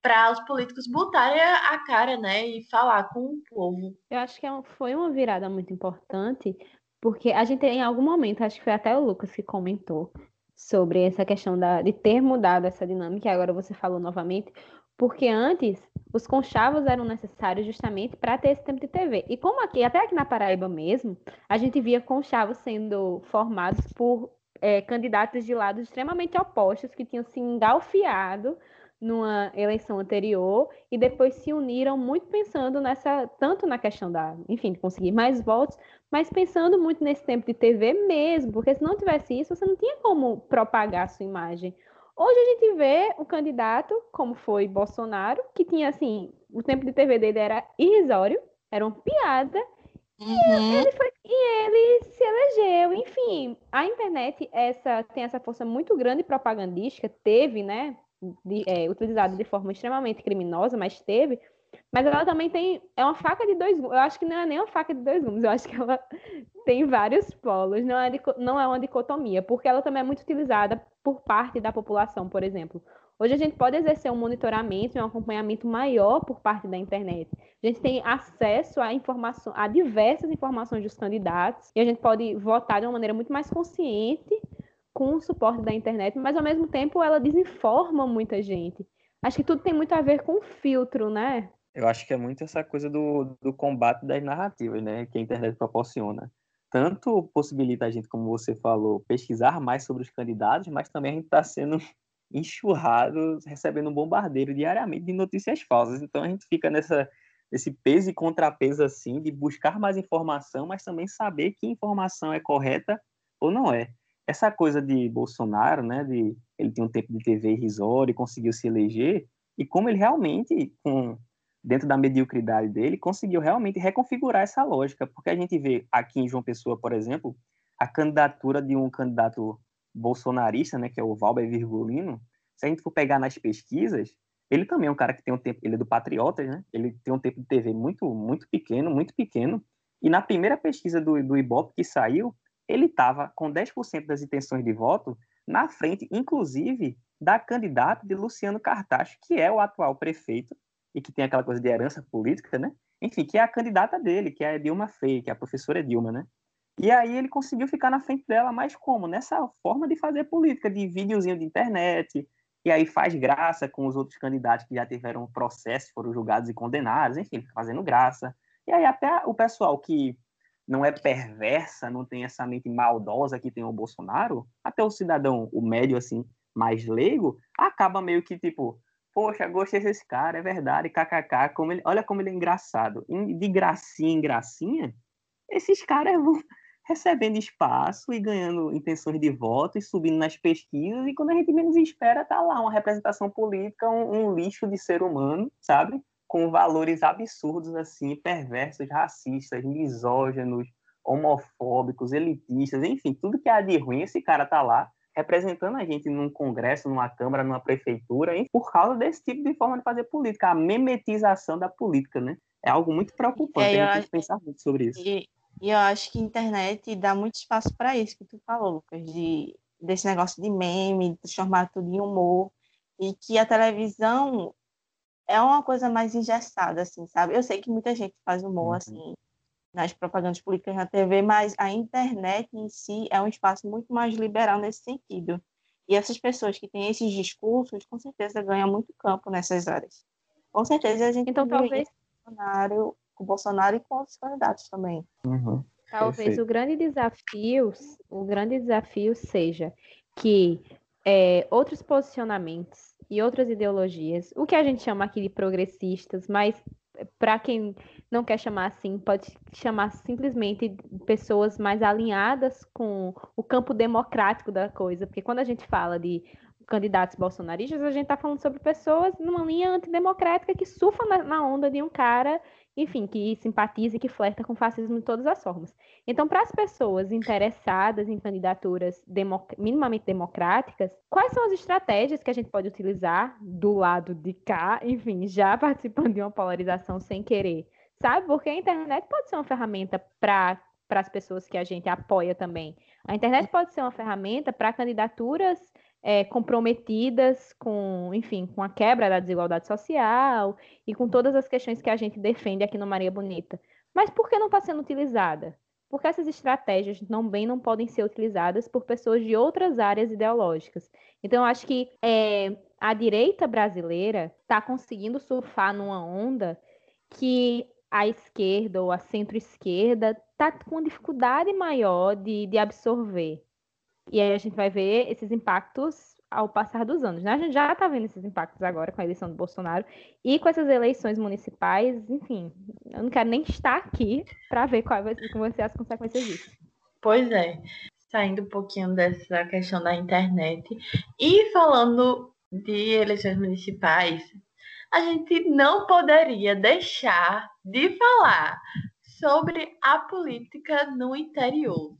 para os políticos botarem a cara, né, e falar com o povo. Eu acho que é foi uma virada muito importante, porque a gente em algum momento, acho que foi até o Lucas que comentou sobre essa questão da, de ter mudado essa dinâmica, e agora você falou novamente, porque antes os conchavos eram necessários justamente para ter esse tempo de TV. E como aqui, até aqui na Paraíba mesmo, a gente via conchavos sendo formados por é, candidatos de lados extremamente opostos que tinham se engalfiado numa eleição anterior e depois se uniram muito pensando nessa, tanto na questão da, enfim, de conseguir mais votos, mas pensando muito nesse tempo de TV mesmo, porque se não tivesse isso, você não tinha como propagar a sua imagem. Hoje a gente vê o candidato, como foi Bolsonaro, que tinha assim, o tempo de TV dele era irrisório, era uma piada, uhum. e, ele foi, e ele se elegeu. Enfim, a internet essa, tem essa força muito grande propagandística, teve, né? De, é, utilizada de forma extremamente criminosa, mas teve. Mas ela também tem. É uma faca de dois gumes. Eu acho que não é nem uma faca de dois gumes. Eu acho que ela tem vários polos. Não é, não é uma dicotomia, porque ela também é muito utilizada por parte da população, por exemplo. Hoje a gente pode exercer um monitoramento e um acompanhamento maior por parte da internet. A gente tem acesso a informação, a diversas informações dos candidatos e a gente pode votar de uma maneira muito mais consciente com o suporte da internet, mas ao mesmo tempo ela desinforma muita gente. Acho que tudo tem muito a ver com o filtro, né? Eu acho que é muito essa coisa do, do combate das narrativas, né? Que a internet proporciona. Tanto possibilita a gente, como você falou, pesquisar mais sobre os candidatos, mas também a gente está sendo enxurrado, recebendo um bombardeiro diariamente de notícias falsas. Então a gente fica nessa esse peso e contrapeso assim de buscar mais informação, mas também saber que informação é correta ou não é essa coisa de Bolsonaro, né, de ele tem um tempo de TV irrisório conseguiu se eleger, e como ele realmente, com, dentro da mediocridade dele, conseguiu realmente reconfigurar essa lógica, porque a gente vê aqui em João Pessoa, por exemplo, a candidatura de um candidato bolsonarista, né, que é o Valber Virgulino, se a gente for pegar nas pesquisas, ele também é um cara que tem um tempo, ele é do Patriotas, né, ele tem um tempo de TV muito, muito pequeno, muito pequeno, e na primeira pesquisa do, do Ibope que saiu, ele estava com 10% das intenções de voto na frente, inclusive, da candidata de Luciano Cartacho, que é o atual prefeito e que tem aquela coisa de herança política, né? Enfim, que é a candidata dele, que é a Dilma Freire, que é a professora Dilma, né? E aí ele conseguiu ficar na frente dela, mas como? Nessa forma de fazer política, de videozinho de internet, e aí faz graça com os outros candidatos que já tiveram processo, foram julgados e condenados, enfim, fazendo graça. E aí até o pessoal que não é perversa, não tem essa mente maldosa que tem o Bolsonaro, até o cidadão, o médio assim, mais leigo, acaba meio que tipo, poxa, gostei desse cara, é verdade, kkk, como ele, olha como ele é engraçado. De gracinha em gracinha, esses caras vão recebendo espaço e ganhando intenções de voto e subindo nas pesquisas, e quando a gente menos espera, tá lá uma representação política, um, um lixo de ser humano, sabe? Com valores absurdos, assim, perversos, racistas, misóginos, homofóbicos, elitistas, enfim, tudo que há de ruim, esse cara tá lá representando a gente num congresso, numa câmara, numa prefeitura, hein? por causa desse tipo de forma de fazer política, a memetização da política, né? É algo muito preocupante, é, a gente tem que pensar muito sobre isso. E, e eu acho que a internet dá muito espaço para isso que tu falou, Lucas, de, desse negócio de meme, de transformar tudo em humor, e que a televisão é uma coisa mais engessada, assim, sabe? Eu sei que muita gente faz humor, uhum. assim, nas propagandas políticas na TV, mas a internet em si é um espaço muito mais liberal nesse sentido. E essas pessoas que têm esses discursos, com certeza ganham muito campo nessas áreas. Com certeza a gente então, talvez... Bolsonaro, com o Bolsonaro e com outros candidatos também. Uhum. Talvez Perfeito. o grande desafio, o grande desafio seja que é, outros posicionamentos e outras ideologias, o que a gente chama aqui de progressistas, mas para quem não quer chamar assim, pode chamar simplesmente pessoas mais alinhadas com o campo democrático da coisa, porque quando a gente fala de candidatos bolsonaristas, a gente está falando sobre pessoas numa linha antidemocrática que surfam na, na onda de um cara enfim, que simpatiza e que flerta com fascismo de todas as formas. Então, para as pessoas interessadas em candidaturas minimamente democráticas, quais são as estratégias que a gente pode utilizar do lado de cá, enfim, já participando de uma polarização sem querer? Sabe? Porque a internet pode ser uma ferramenta para para as pessoas que a gente apoia também. A internet pode ser uma ferramenta para candidaturas é, comprometidas com, enfim, com a quebra da desigualdade social e com todas as questões que a gente defende aqui no Maria Bonita. Mas por que não está sendo utilizada? Porque essas estratégias também não podem ser utilizadas por pessoas de outras áreas ideológicas. Então, acho que é, a direita brasileira está conseguindo surfar numa onda que a esquerda ou a centro-esquerda está com dificuldade maior de, de absorver. E aí a gente vai ver esses impactos ao passar dos anos. Né? A gente já está vendo esses impactos agora com a eleição do Bolsonaro e com essas eleições municipais, enfim, eu não quero nem estar aqui para ver quais vai, vão ser as consequências disso. Pois é, saindo um pouquinho dessa questão da internet e falando de eleições municipais, a gente não poderia deixar de falar sobre a política no interior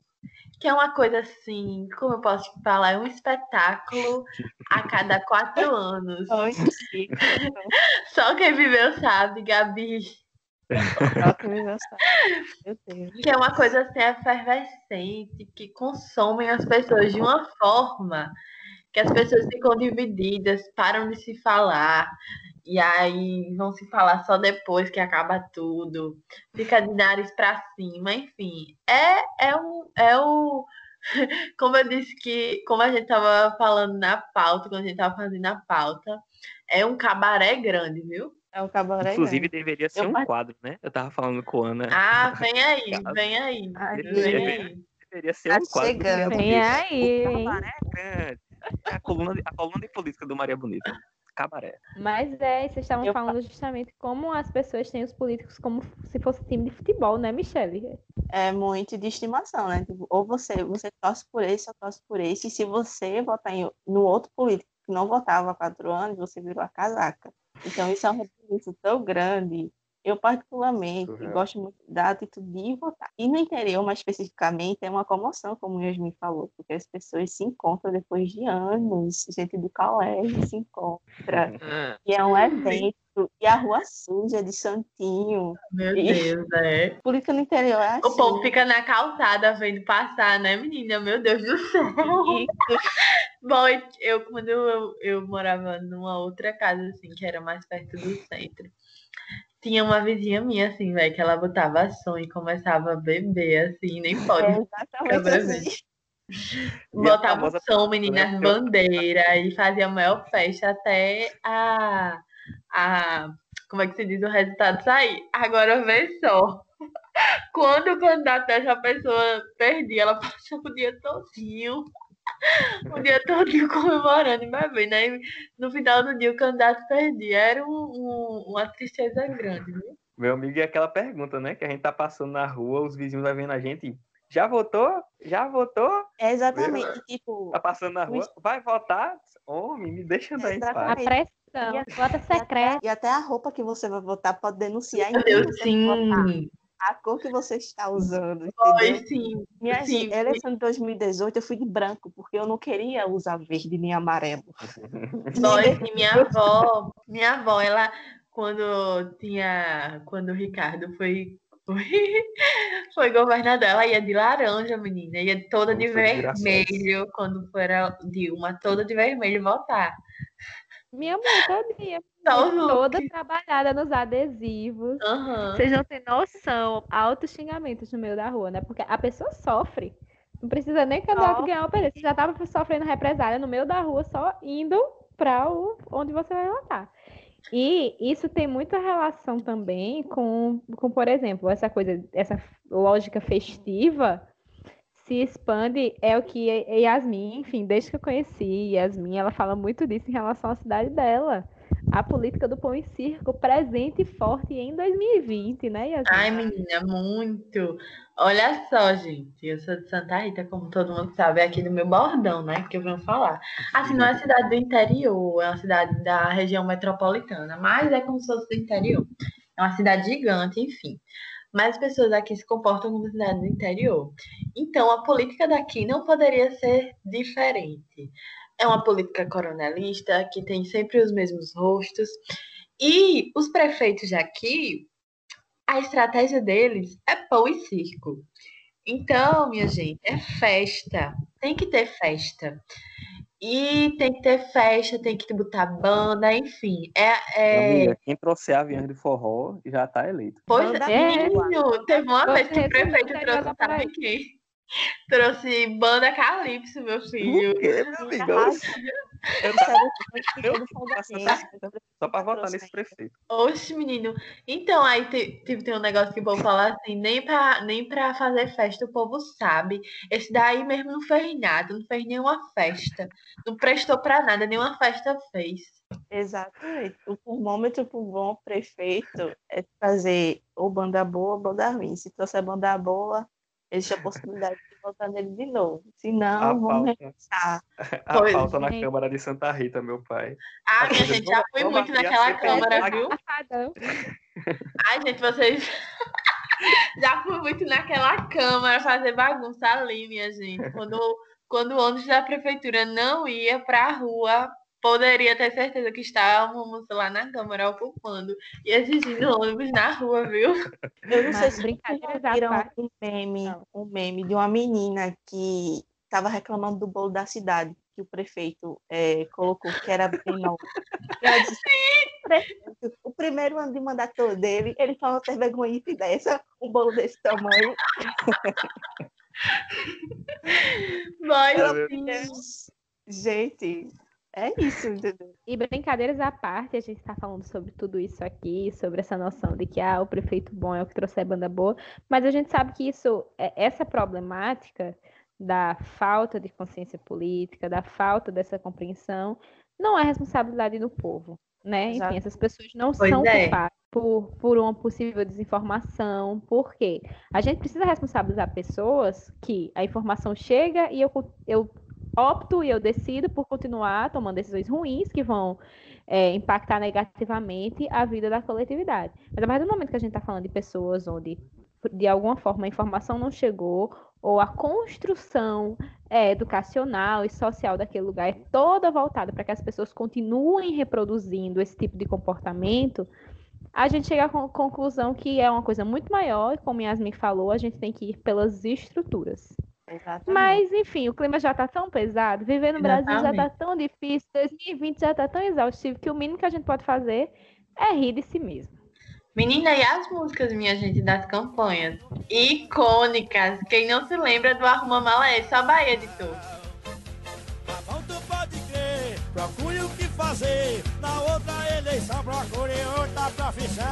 que é uma coisa assim, como eu posso falar, é um espetáculo a cada quatro anos. Só quem viveu sabe, Gabi. Só quem viveu sabe. Meu Deus. Que é uma coisa assim efervescente, que consomem as pessoas de uma forma que as pessoas ficam divididas, param de se falar, e aí vão se falar só depois que acaba tudo, fica de nariz para cima, enfim. É, é, um, é o. Como eu disse que, como a gente tava falando na pauta, quando a gente tava fazendo a pauta, é um cabaré grande, viu? É um cabaré Inclusive, grande. deveria ser eu um quadro, né? Eu tava falando com a Ana. Ah, vem aí, vem aí. Ai, vem aí. Deveria ser tá um quadro. Chegando. Vem aí. O cabaré grande. É a coluna, de, a coluna de política do Maria Bonita cabaré. Mas é, vocês estavam eu... falando justamente como as pessoas têm os políticos como se fosse time de futebol, né, Michele? É muito de estimação, né? Tipo, ou você, você torce por esse, ou torce por esse, e se você votar em, no outro político que não votava há quatro anos, você virou a casaca. Então isso é um rebuliço tão grande eu, particularmente, uhum. gosto muito da atitude de votar. E no interior, mais especificamente, é uma comoção, como o Yasmin falou, porque as pessoas se encontram depois de anos, gente do colégio se encontra, e é um evento, e a rua suja de Santinho. Meu e... Deus, é. Política no interior é assim. O povo fica na calçada vendo passar, né, menina? Meu Deus do céu. Bom, eu, quando eu, eu morava numa outra casa, assim, que era mais perto do centro, tinha uma vizinha minha, assim, velho, que ela botava som e começava a beber, assim, nem pode. É exatamente assim. Botava o som, meninas, bandeira, e fazia a maior festa até a, a. Como é que se diz o resultado sair? Agora vê só. Quando o candidato dessa pessoa perdia, ela passou o dia todinho. O dia todinho comemorando e bebendo. Aí no final do dia o candidato perdia. Era um, um, uma tristeza grande, viu? Meu amigo, e aquela pergunta, né? Que a gente tá passando na rua, os vizinhos vai vendo a gente. Já votou? Já votou? É exatamente, tipo. Tá passando na rua? Vai votar? Homem, me deixa em A pressão, E- vota secreta. E até a roupa que você vai votar pode denunciar Meu quem Deus, sim. A cor que você está usando, Foi entendeu? sim. Minha sim, gente, eleição de 2018 eu fui de branco, porque eu não queria usar verde nem amarelo. Foi sim, minha avó. Minha avó, ela, quando tinha. Quando o Ricardo foi. Foi, foi governador, ela ia de laranja, menina, ia toda de Como desgraçado. vermelho, quando for a Dilma, toda de vermelho votar. Minha mãe todinha, o toda trabalhada nos adesivos. Aham. Vocês não têm noção, altos xingamentos no meio da rua, né? Porque a pessoa sofre. Não precisa nem candidato Sofre. ganhar o período. Você já tava sofrendo represália no meio da rua, só indo para o onde você vai votar. E isso tem muita relação também com, com, por exemplo, essa coisa, essa lógica festiva se expande, é o que Yasmin, enfim, desde que eu conheci Yasmin, ela fala muito disso em relação à cidade dela. A política do pão e circo presente e forte em 2020, né, Yasmin? Ai, menina, muito. Olha só, gente, eu sou de Santa Rita, como todo mundo sabe, é aqui do meu bordão, né, que eu venho falar. Assim, não é cidade do interior, é uma cidade da região metropolitana, mas é como se fosse do interior. É uma cidade gigante, enfim. Mas as pessoas aqui se comportam como cidade do interior. Então, a política daqui não poderia ser diferente. É uma política coronelista que tem sempre os mesmos rostos. E os prefeitos daqui, a estratégia deles é pão e circo. Então, minha gente, é festa. Tem que ter festa. E tem que ter festa, tem que botar banda, enfim. É, é... Amiga, quem trouxer avião de forró já tá eleito. Pois é, é. menino, teve uma vez que o prefeito interior trouxe, sabe quem? Trouxe banda Calypso, meu filho. quê, meu amigo? Eu quero Só pra votar nesse prefeito. Oxe, menino. Então, aí tipo, tem um negócio que o povo fala assim, nem pra, nem pra fazer festa o povo sabe. Esse daí mesmo não fez nada, não fez nenhuma festa. Não prestou pra nada, nenhuma festa fez. Exatamente. O termômetro para um bom prefeito é fazer ou banda boa ou banda ruim. Se trouxer banda boa, existe a possibilidade de votar nele de novo. Se A não, vamos pauta, repensar. a Pois pauta na. Câmara de Santa Rita, meu pai. Ah, Tá minha fazendo gente, já fui vamos muito a naquela câmara, da- viu? Ai, gente, vocês. Já fui muito naquela câmara fazer bagunça ali, minha gente. Quando, quando o ônibus da prefeitura não ia pra rua, poderia ter certeza que estávamos lá na câmara ocupando e exigindo ônibus na rua, viu? Eu não sei se brincadeiras vocês viram um meme, Não. um meme de uma menina que estava reclamando do bolo da cidade, que o prefeito eh, colocou que era disse, "Prefeito, o primeiro ano de mandato dele, ele falou ter vergonha dessa, um bolo desse tamanho. Mas. Gente, é isso, entendeu? E brincadeiras à parte, a gente está falando sobre tudo isso aqui, sobre essa noção de que ah, o prefeito bom é o que trouxe a banda boa, mas a gente sabe que isso, é- essa problemática da falta de consciência política, da falta dessa compreensão, não é responsabilidade do povo, né? Enfim, essas pessoas não Pois são é. culpadas por, por uma possível desinformação, por quê? A gente precisa responsabilizar pessoas que a informação chega e eu, eu opto e eu decido por continuar tomando decisões ruins que vão é, impactar negativamente a vida da coletividade. Mas a partir do momento que a gente está falando de pessoas onde, de alguma forma, a informação não chegou, ou a construção é, educacional e social daquele lugar é toda voltada para que as pessoas continuem reproduzindo esse tipo de comportamento, a gente chega à con- conclusão que é uma coisa muito maior, e como Yasmin falou, a gente tem que ir pelas estruturas. Exatamente. Mas, enfim, o clima já tá tão pesado, viver no Brasil já tá Exatamente. tão difícil, 2020 já tá tão exaustivo que o mínimo que a gente pode fazer é rir de si mesmo. Menina, e as músicas, minha gente, das campanhas? Icônicas. Quem não se lembra do Arruma Malé? Só Bahia, editor. tu pode crer, procure o que fazer. Na outra eleição, procure outra profissão.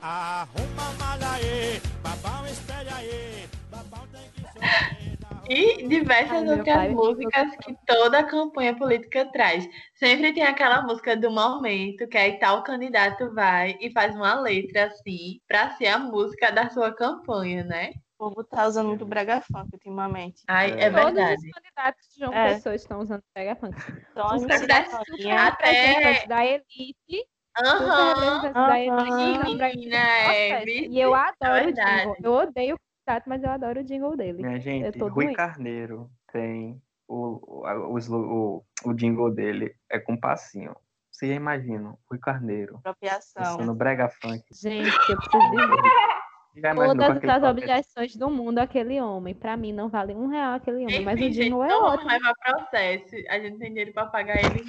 Arruma malha aí, babão espelha aí. E diversas Ai, outras músicas que toda campanha política traz. Sempre tem aquela música do momento, que aí tal candidato vai e faz uma letra assim, pra ser a música da sua campanha, né? O povo tá usando muito brega funk ultimamente. Ai, é, é verdade. Todos os candidatos de João é. Pessoa estão usando brega funk. Então, os candidatos até... da elite Aham, uhum. menina, é, E eu adoro é o jingle. Eu odeio chato, mas eu adoro o jingle dele. Minha gente, Rui doente. Carneiro tem o, o, o, o, jingle dele é com passinho. Você imagina, Rui Carneiro. Apropriação. No brega funk. Gente, eu preciso dizer. Todas as objeções do mundo aquele homem. Pra mim, não vale um real aquele homem. Enfim, mas o jingle é ótimo. Não vai processo. A gente tem dinheiro pra pagar ele,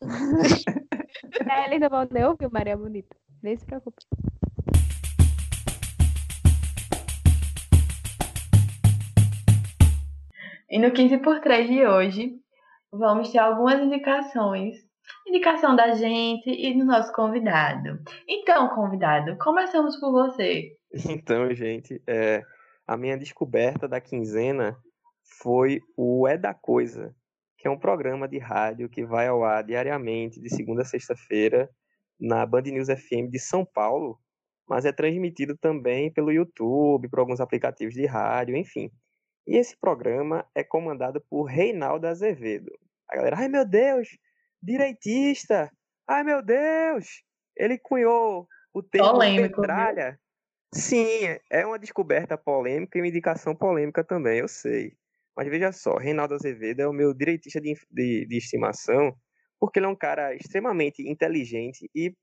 não. é, eles não vão nem ouvir Maria Bonita. Nem se preocupe. E no 15 por 3 de hoje, vamos ter algumas indicações. Indicação da gente e do nosso convidado. Então, convidado, começamos por você. Então, gente, é, a minha descoberta da quinzena foi o É da Coisa, que é um programa de rádio que vai ao ar diariamente, de segunda a sexta-feira, na Band News FM de São Paulo, mas é transmitido também pelo YouTube, por alguns aplicativos de rádio, enfim. E esse programa é comandado por Reinaldo Azevedo. A galera, ai meu Deus, direitista, ai meu Deus, ele cunhou o termo Polêmico, petralha. Sim, é uma descoberta polêmica e uma indicação polêmica também, eu sei. Mas veja só, Reinaldo Azevedo é o meu direitista de, de, de estimação, porque ele é um cara extremamente inteligente e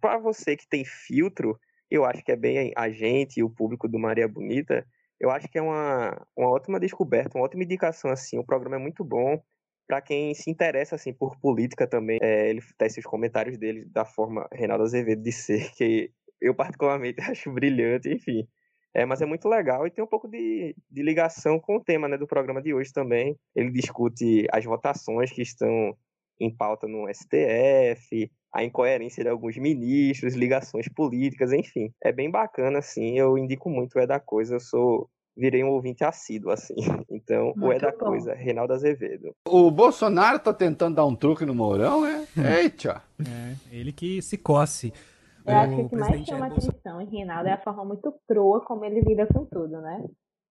para você que tem filtro, eu acho que é bem a gente e o público do Maria Bonita, eu acho que é uma, uma ótima descoberta, uma ótima indicação, assim, o programa é muito bom, para quem se interessa assim por política também, é, ele tece os comentários dele da forma Reinaldo Azevedo de ser, que eu particularmente acho brilhante, enfim. É, mas é muito legal e tem um pouco de, de ligação com o tema né, do programa de hoje também. Ele discute as votações que estão em pauta no STF, a incoerência de alguns ministros, ligações políticas, enfim. É bem bacana, assim, eu indico muito o É da Coisa, eu sou virei um ouvinte assíduo, assim. Então, Muito o É da bom. Coisa, Reinaldo Azevedo. O Bolsonaro tá tentando dar um truque no Mourão, né? Eita! É, ele que se coce. Eu o acho que o que mais chama atenção em Reinaldo é a forma muito crua como ele lida com tudo, né?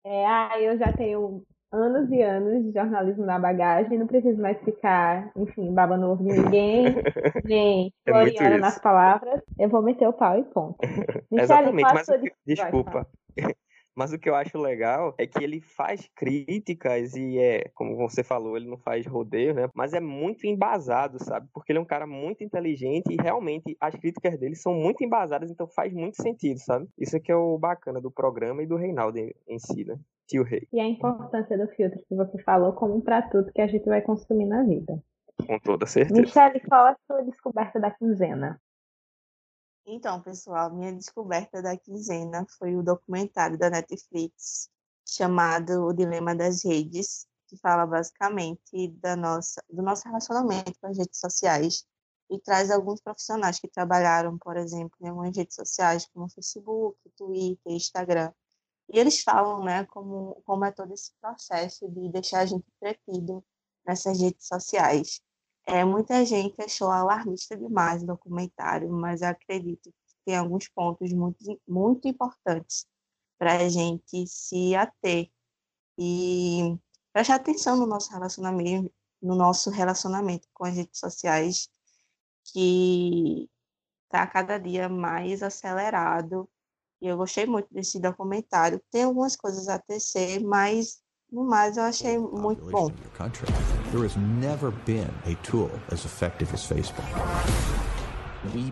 É, ah, eu já tenho anos e anos de jornalismo na bagagem, não preciso mais ficar, enfim, babando ovo de ninguém, nem é nas palavras. Eu vou meter o pau e ponto. Exatamente, mas desculpa. Mas o que eu acho legal é que ele faz críticas e é, como você falou, ele não faz rodeio, né? Mas é muito embasado, sabe? Porque ele é um cara muito inteligente e realmente as críticas dele são muito embasadas, então faz muito sentido, sabe? Isso é que é o bacana do programa e do Reinaldo em, si, né? Tio Rei. E a importância do filtro que você falou como para tudo que a gente vai consumir na vida. Com toda certeza. Michelle, qual a sua descoberta da quinzena? Então, pessoal, minha descoberta da quinzena foi o documentário da Netflix chamado O Dilema das Redes, que fala basicamente da nossa, do nosso relacionamento com as redes sociais e traz alguns profissionais que trabalharam, por exemplo, em algumas redes sociais como Facebook, Twitter, Instagram. E eles falam, né, como, como é todo esse processo de deixar a gente entretido nessas redes sociais. É, muita gente achou alarmista demais o documentário, mas eu acredito que tem alguns pontos muito, muito importantes para a gente se ater e prestar atenção no nosso relacionamento, no nosso relacionamento com as redes sociais, que está cada dia mais acelerado. E eu gostei muito desse documentário. Tem algumas coisas a tecer, mas no mais, eu achei muito bom. There has never been a tool as effective as Facebook.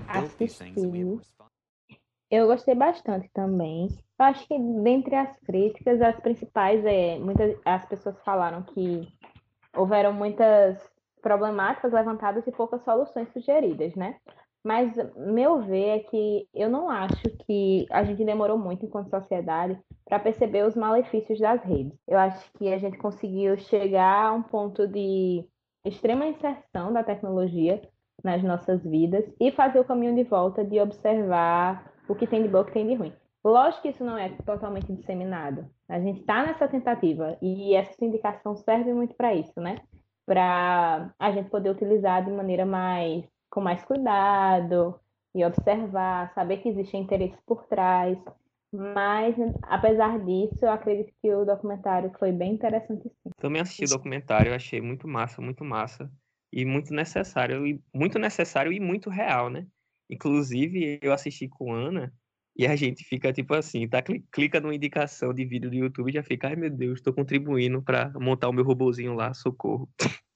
Assisti. Eu gostei bastante também. Eu acho que dentre as críticas, as principais é muitas as pessoas falaram que houveram muitas problemáticas levantadas e poucas soluções sugeridas, né? Mas meu ver é que eu não acho que a gente demorou muito enquanto sociedade para perceber os malefícios das redes. Eu acho que a gente conseguiu chegar a um ponto de extrema inserção da tecnologia nas nossas vidas e fazer o caminho de volta de observar o que tem de bom e o que tem de ruim. Lógico que isso não é totalmente disseminado. A gente está nessa tentativa e essa indicação serve muito para isso, né? Para a gente poder utilizar de maneira mais com mais cuidado e observar, saber que existe interesse por trás. Mas, apesar disso, eu acredito que o documentário foi bem interessante. Sim. Também assisti o documentário, achei muito massa, muito massa e muito necessário e muito necessário e muito real, né? Inclusive, eu assisti com Ana e a gente fica tipo assim, tá? Clica numa indicação de vídeo do YouTube e já fica, ai meu Deus, estou contribuindo para montar o meu robozinho lá, socorro.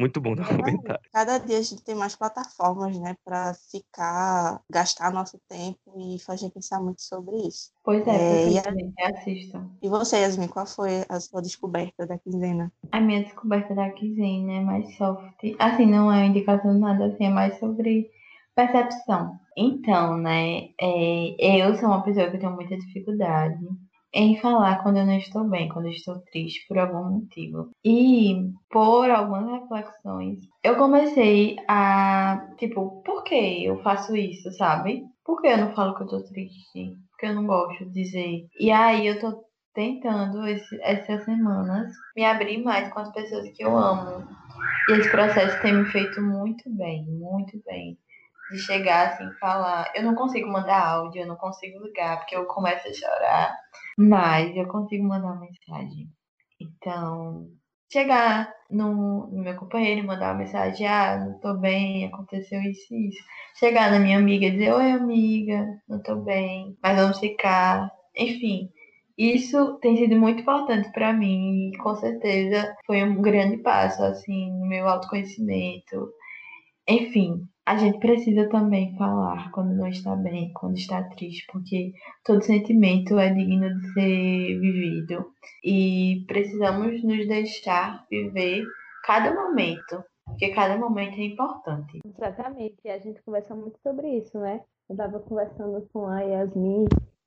Muito bom documentário. Cada dia a gente tem mais plataformas, né, para ficar, gastar nosso tempo e fazer pensar muito sobre isso. Pois é, é e, a... assistam. E você, Yasmin, qual foi a sua descoberta da quinzena? A minha descoberta da quinzena é mais soft. Assim, não é uma indicação de nada, assim, é mais sobre percepção. Então, né, é, eu sou uma pessoa que tem muita dificuldade em falar quando eu não estou bem, quando eu estou triste por algum motivo. E por algumas reflexões, eu comecei a, tipo, por que eu faço isso, sabe? Por que eu não falo que eu tô triste? Porque eu não gosto de dizer. E aí eu tô tentando esse, essas semanas me abrir mais com as pessoas que eu amo. E esse processo tem me feito muito bem, muito bem de chegar assim, falar. Eu não consigo mandar áudio, eu não consigo ligar, porque eu começo a chorar, mas eu consigo mandar mensagem. Então, chegar no, no meu companheiro e mandar uma mensagem: ah, não tô bem, aconteceu isso e isso. Chegar na minha amiga e dizer: oi, amiga, não tô bem, mas vamos ficar. Enfim. Isso tem sido muito importante para mim e com certeza foi um grande passo assim no meu autoconhecimento. Enfim, a gente precisa também falar quando não está bem, quando está triste, porque todo sentimento é digno de ser vivido e precisamos nos deixar viver cada momento, porque cada momento é importante. Exatamente, a gente conversa muito sobre isso, né? Eu estava conversando com a Yasmin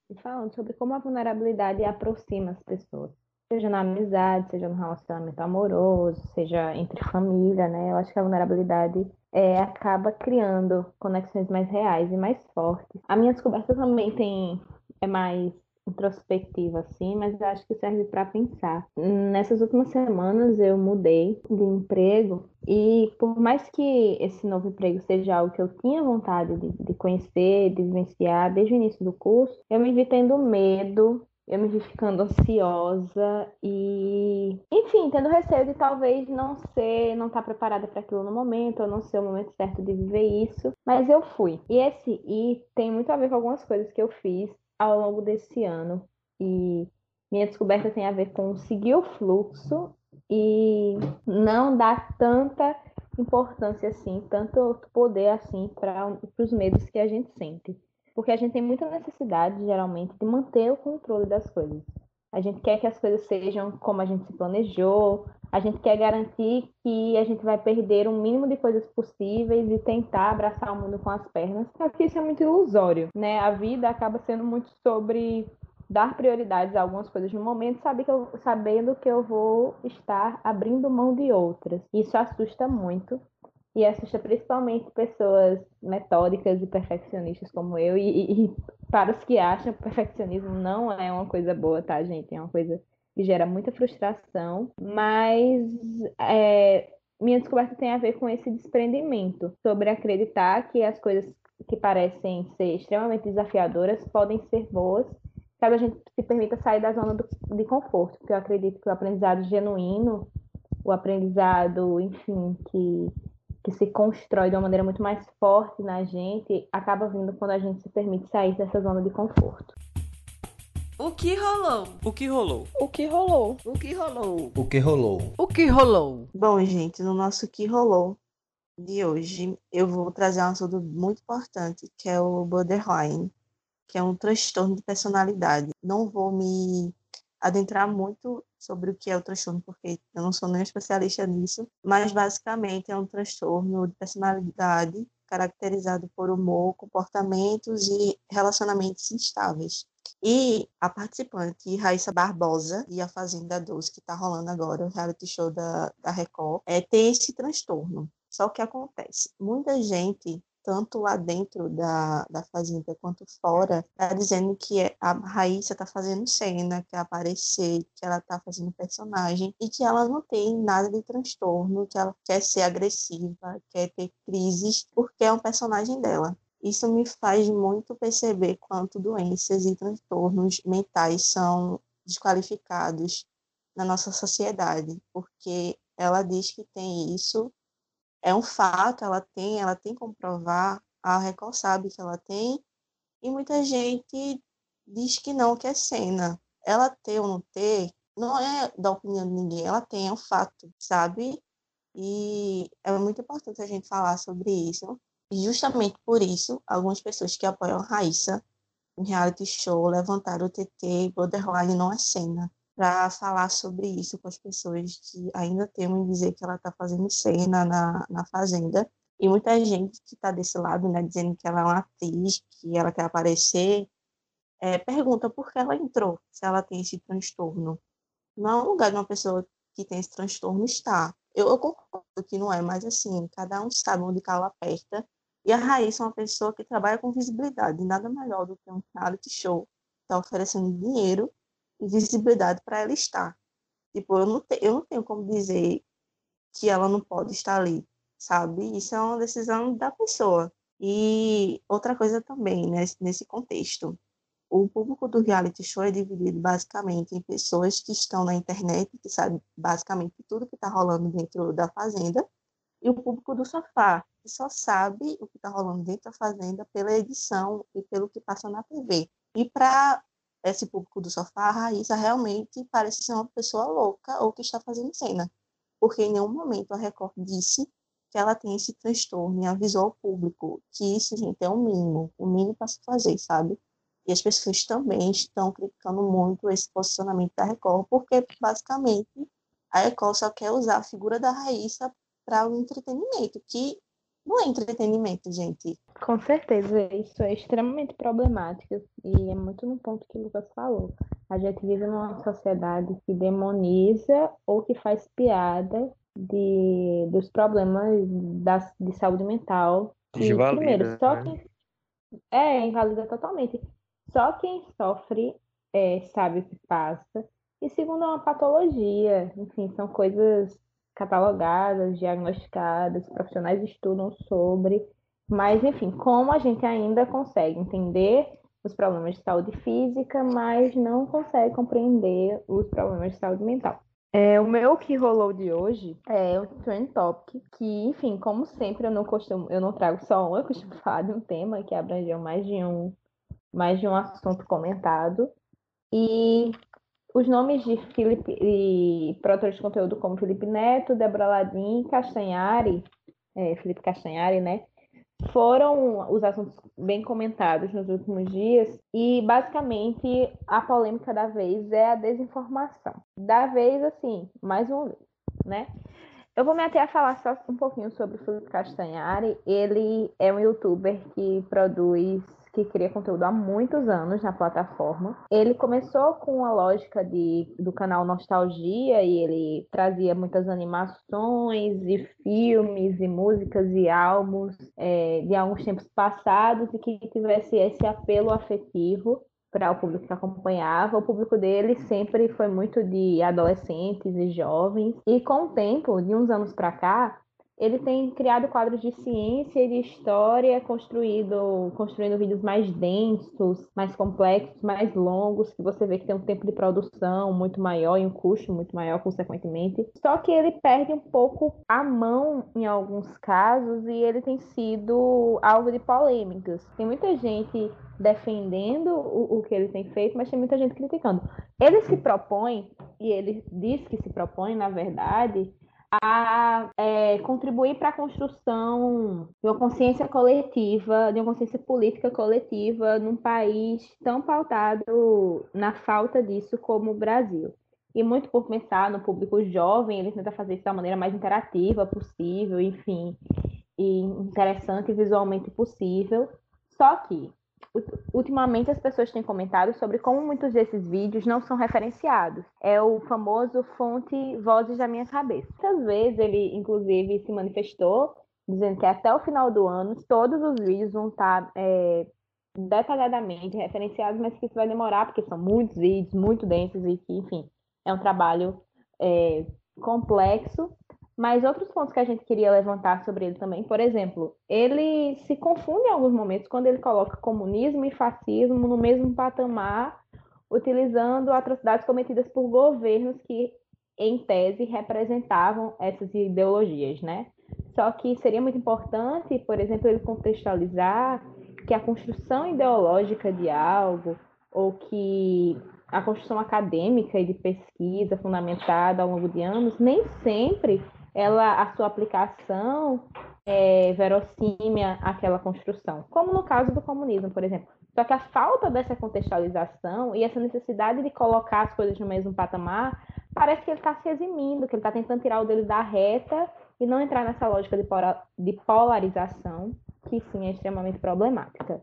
e falando sobre como a vulnerabilidade aproxima as pessoas. Seja na amizade, seja no relacionamento amoroso, seja entre família, né? Eu acho que a vulnerabilidade é, acaba criando conexões mais reais e mais fortes. A minha descoberta também tem é mais introspectiva, assim, mas eu acho que serve para pensar. Nessas últimas semanas eu mudei de emprego e por mais que esse novo emprego seja algo que eu tinha vontade de, de conhecer, de vivenciar desde o início do curso, eu me vi tendo medo eu me vi ficando ansiosa e, enfim, tendo receio de talvez não ser, não estar tá preparada para aquilo no momento, ou não ser o momento certo de viver isso, mas eu fui. E esse e tem muito a ver com algumas coisas que eu fiz ao longo desse ano e minha descoberta tem a ver com seguir o fluxo e não dar tanta importância assim, tanto poder assim para os medos que a gente sente. Porque a gente tem muita necessidade, geralmente, de manter o controle das coisas. A gente quer que as coisas sejam como a gente se planejou, a gente quer garantir que a gente vai perder o mínimo de coisas possíveis e tentar abraçar o mundo com as pernas. Só que isso é muito ilusório, né? A vida acaba sendo muito sobre dar prioridades a algumas coisas no momento, saber que eu, sabendo que eu vou estar abrindo mão de outras. Isso assusta muito, e assusta principalmente pessoas metódicas e perfeccionistas como eu. E, e, para os que acham que o perfeccionismo não é uma coisa boa, tá, gente? É uma coisa que gera muita frustração. Mas é, minha descoberta tem a ver com esse desprendimento sobre acreditar que as coisas que parecem ser extremamente desafiadoras podem ser boas caso a gente se permita sair da zona do, de conforto. Porque eu acredito que o aprendizado genuíno, o aprendizado, enfim, que que se constrói de uma maneira muito mais forte na gente, acaba vindo quando a gente se permite sair dessa zona de conforto. O que rolou? O que rolou? O que rolou? O que rolou? O que rolou? O que rolou? Bom, gente, no nosso que rolou de hoje, eu vou trazer um assunto muito importante, que é o borderline, que é um transtorno de personalidade. Não vou me adentrar muito sobre o que é o transtorno, porque eu não sou nem especialista nisso, mas basicamente é um transtorno de personalidade caracterizado por humor, comportamentos e relacionamentos instáveis. E a participante Raíssa Barbosa, e a Fazenda 12, que está rolando agora, o reality show da, da Record, é, tem esse transtorno. Só que acontece, muita gente tanto lá dentro da, da fazenda quanto fora, tá dizendo que é, a Raíssa tá fazendo cena, quer aparecer, que ela tá fazendo personagem e que ela não tem nada de transtorno, que ela quer ser agressiva, quer ter crises, porque é um personagem dela. Isso me faz muito perceber quanto doenças e transtornos mentais são desqualificados na nossa sociedade, porque ela diz que tem isso é um fato, ela tem, ela tem como provar, a Record sabe que ela tem, e muita gente diz que não, que é cena. Ela ter ou não ter, não é da opinião de ninguém, ela tem, é um fato, sabe? E é muito importante a gente falar sobre isso. E justamente por isso, algumas pessoas que apoiam a Raíssa em reality show levantaram o TT Borderline não é cena para falar sobre isso com as pessoas que ainda temem dizer que ela está fazendo cena na, na Fazenda. E muita gente que está desse lado, né, dizendo que ela é uma atriz, que ela quer aparecer, é, pergunta por que ela entrou, se ela tem esse transtorno. Não é um lugar de uma pessoa que tem esse transtorno estar. Eu, eu concordo que não é, mas assim, cada um sabe onde cala aperta. E a Raíssa é uma pessoa que trabalha com visibilidade, nada melhor do que um reality show. Está oferecendo dinheiro visibilidade para ela estar. Tipo, eu não, te, eu não tenho como dizer que ela não pode estar ali, sabe? Isso é uma decisão da pessoa. E outra coisa também, né, nesse contexto, o público do reality show é dividido basicamente em pessoas que estão na internet, que sabem basicamente tudo que está rolando dentro da fazenda, e o público do sofá, que só sabe o que está rolando dentro da fazenda pela edição e pelo que passa na TV. E para esse público do sofá, a Raíssa realmente parece ser uma pessoa louca ou que está fazendo cena. Porque em nenhum momento a Record disse que ela tem esse transtorno e avisou ao público que isso, gente, é o mínimo, o mínimo para se fazer, sabe? E as pessoas também estão criticando muito esse posicionamento da Record, porque basicamente a Record só quer usar a figura da Raíssa para o entretenimento, que não é entretenimento, gente. Com certeza, isso é extremamente problemático e é muito no ponto que o Lucas falou. A gente vive numa sociedade que demoniza ou que faz piada de, dos problemas da, de saúde mental. Que, primeiro, só né? quem. É, invalida totalmente. Só quem sofre é, sabe o que passa. E segundo, é uma patologia. Enfim, são coisas catalogadas, diagnosticadas, profissionais estudam sobre, mas enfim, como a gente ainda consegue entender os problemas de saúde física, mas não consegue compreender os problemas de saúde mental. É, o meu que rolou de hoje é o Trend Topic, que, enfim, como sempre, eu não costumo, eu não trago só um, eu costumo falar de um tema que abrangeu mais de um, mais de um assunto comentado. E os nomes de Felipe e produtores de conteúdo como Felipe Neto, Débora Ladim, Castanhari, é, Felipe Castanhari, né? Foram os assuntos bem comentados nos últimos dias e basicamente a polêmica da vez é a desinformação. Da vez, assim, mais vez, né? Eu vou me até a falar só um pouquinho sobre o Felipe Castanhari. Ele é um youtuber que produz que cria conteúdo há muitos anos na plataforma. Ele começou com a lógica de, do canal Nostalgia e ele trazia muitas animações e filmes e músicas e álbuns é, de alguns tempos passados e que tivesse esse apelo afetivo para o público que acompanhava. O público dele sempre foi muito de adolescentes e jovens. E com o tempo, de uns anos para cá, ele tem criado quadros de ciência e de história, construído, construindo vídeos mais densos, mais complexos, mais longos, que você vê que tem um tempo de produção muito maior e um custo muito maior, consequentemente. Só que ele perde um pouco a mão em alguns casos e ele tem sido alvo de polêmicas. Tem muita gente defendendo o, o que ele tem feito, mas tem muita gente criticando. Ele se propõe, e ele diz que se propõe, na verdade, a é, contribuir para a construção de uma consciência coletiva, de uma consciência política coletiva num país tão pautado na falta disso como o Brasil. E muito por pensar no público jovem, ele tenta fazer isso da maneira mais interativa possível, enfim. e interessante visualmente possível. Só que, ultimamente, as pessoas têm comentado sobre como muitos desses vídeos não são referenciados. É o famoso fonte Vozes da Minha Cabeça. Muitas vezes ele, inclusive, se manifestou dizendo que até o final do ano todos os vídeos vão estar é, detalhadamente referenciados, mas que isso vai demorar, porque são muitos vídeos, muito densos e que, enfim, é um trabalho é, complexo. Mas outros pontos que a gente queria levantar sobre ele também, por exemplo, ele se confunde em alguns momentos quando ele coloca comunismo e fascismo no mesmo patamar, utilizando atrocidades cometidas por governos que, em tese, representavam essas ideologias, né? Só que seria muito importante, por exemplo, ele contextualizar que a construção ideológica de algo, ou que a construção acadêmica e de pesquisa fundamentada ao longo de anos, nem sempre ela, a sua aplicação é verossímil àquela construção, como no caso do comunismo, por exemplo. Só que a falta dessa contextualização e essa necessidade de colocar as coisas no mesmo patamar, parece que ele está se eximindo, que ele está tentando tirar o dele da reta e não entrar nessa lógica de polarização, que sim é extremamente problemática.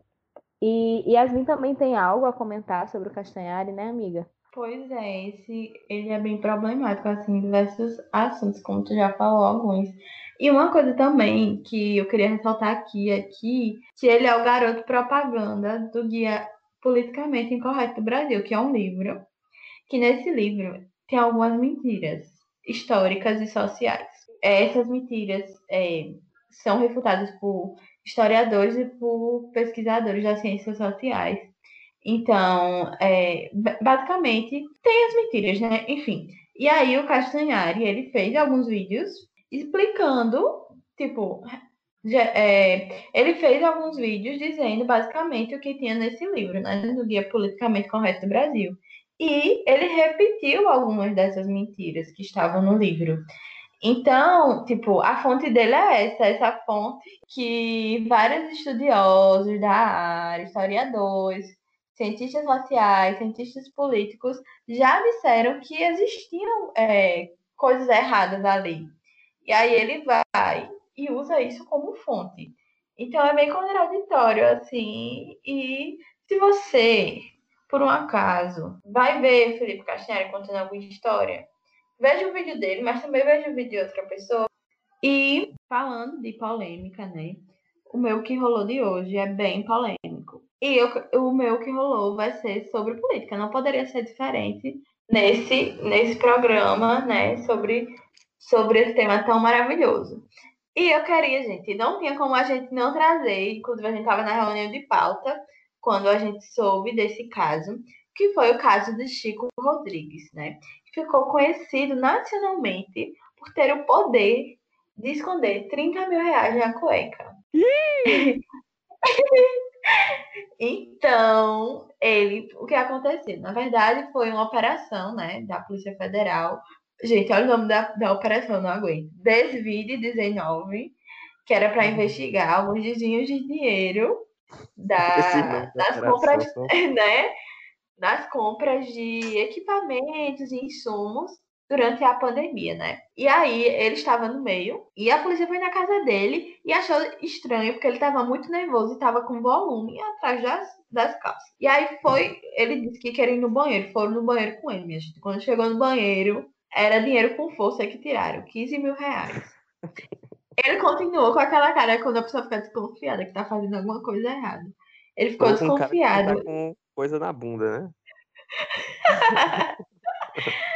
E Yasmin também tem algo a comentar sobre o Castanhari, né, amiga? Pois é, esse ele é bem problemático, assim, em diversos assuntos, como tu já falou alguns. E uma coisa também que eu queria ressaltar aqui é que, que ele é o garoto propaganda do Guia Politicamente Incorreto do Brasil, que é um livro, que nesse livro tem algumas mentiras históricas e sociais. Essas mentiras é, são refutadas por historiadores e por pesquisadores das ciências sociais. Então, é, basicamente, tem as mentiras, né? Enfim. E aí o Castanhari, ele fez alguns vídeos explicando, tipo, é, ele fez alguns vídeos dizendo basicamente o que tinha nesse livro, né? No Guia Politicamente Correto do Brasil. E ele repetiu algumas dessas mentiras que estavam no livro. Então, tipo, a fonte dele é essa, essa fonte que vários estudiosos da área, historiadores, cientistas sociais, cientistas políticos já disseram que existiam é, coisas erradas ali. E aí ele vai e usa isso como fonte. Então é meio contraditório, assim. E se você, por um acaso, vai ver Felipe Castanheira contando alguma história, veja o vídeo dele, mas também veja o vídeo de outra pessoa. E falando de polêmica, né? O meu que rolou de hoje é bem polêmico. E eu, o meu que rolou vai ser sobre política. Não poderia ser diferente nesse, nesse programa, né? Sobre, sobre esse tema tão maravilhoso. E eu queria, gente, não tinha como a gente não trazer, inclusive a gente estava na reunião de pauta quando a gente soube desse caso, que foi o caso de Chico Rodrigues, né? ficou conhecido nacionalmente por ter o poder de esconder 30 mil reais na cueca. então, ele, o que aconteceu? Na verdade, foi uma operação, né, da Polícia Federal. Gente, olha o nome da, da operação, não aguento. Desvide 19, que era para investigar alguns desvios de dinheiro da, das compras, né? nas compras de equipamentos e insumos durante a pandemia, né? E aí ele estava no meio e a polícia foi na casa dele e achou estranho porque ele estava muito nervoso e estava com volume atrás das, das calças. E aí foi, ele disse que queria ir no banheiro, foram no banheiro com ele, minha gente. Quando chegou no banheiro, era dinheiro com força que tiraram, 15 mil reais. Ele continuou com aquela cara quando a pessoa fica desconfiada que tá fazendo alguma coisa errada. Ele ficou desconfiado. Tá com coisa na bunda, né?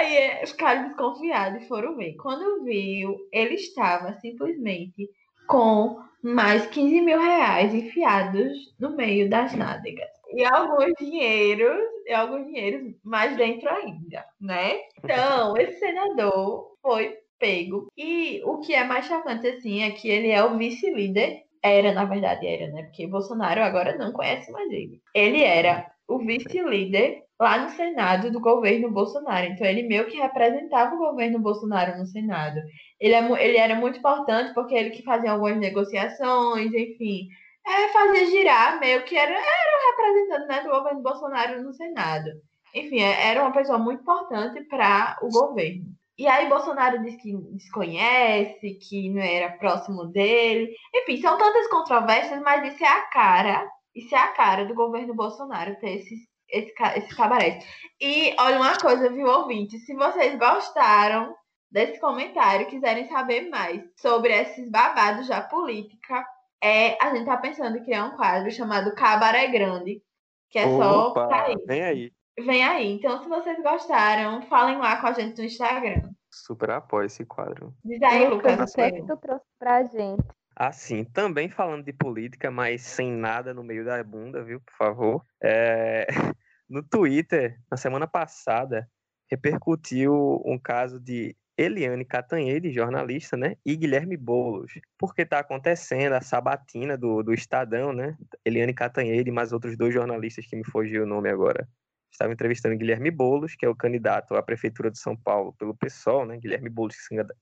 e aí os caras desconfiados foram ver. Quando viu, ele estava simplesmente com mais 15 mil reais enfiados no meio das nádegas. E alguns dinheiros, e alguns dinheiros mais dentro ainda, né? Então, esse senador foi pego. E o que é mais chocante, assim, é que ele é o vice-líder era, na verdade, era, né? Porque Bolsonaro agora não conhece mais ele. Ele era o vice-líder lá no Senado do governo Bolsonaro. Então, ele meio que representava o governo Bolsonaro no Senado. Ele, é, ele era muito importante porque ele que fazia algumas negociações, enfim. É, fazia girar, meio que era, era o representante né, do governo Bolsonaro no Senado. Enfim, é, era uma pessoa muito importante para o governo. E aí Bolsonaro diz que desconhece, que não era próximo dele. Enfim, são tantas controvérsias, mas isso é a cara, isso é a cara do governo Bolsonaro ter esses, esse, esse cabaré. E olha uma coisa, viu, ouvinte? Se vocês gostaram desse comentário, quiserem saber mais sobre esses babados da política, é, a gente tá pensando em criar um quadro chamado Cabaré Grande, que é só Opa, pra isso. vem aí. Vem aí. Então, se vocês gostaram, falem lá com a gente no Instagram. Super apoio esse quadro. Diz aí, Lucas, o que é que tu trouxe pra gente? Assim, também falando de política, mas sem nada no meio da bunda, viu, por favor. É, No Twitter, na semana passada, repercutiu um caso de Eliane Catanhede, jornalista, né? E Guilherme Boulos. Porque está acontecendo a sabatina do, do Estadão, né? Eliane Catanhede mais outros dois jornalistas que me fugiu o nome agora. Estava entrevistando Guilherme Boulos, que é o candidato à Prefeitura de São Paulo pelo PSOL, né? Guilherme Boulos,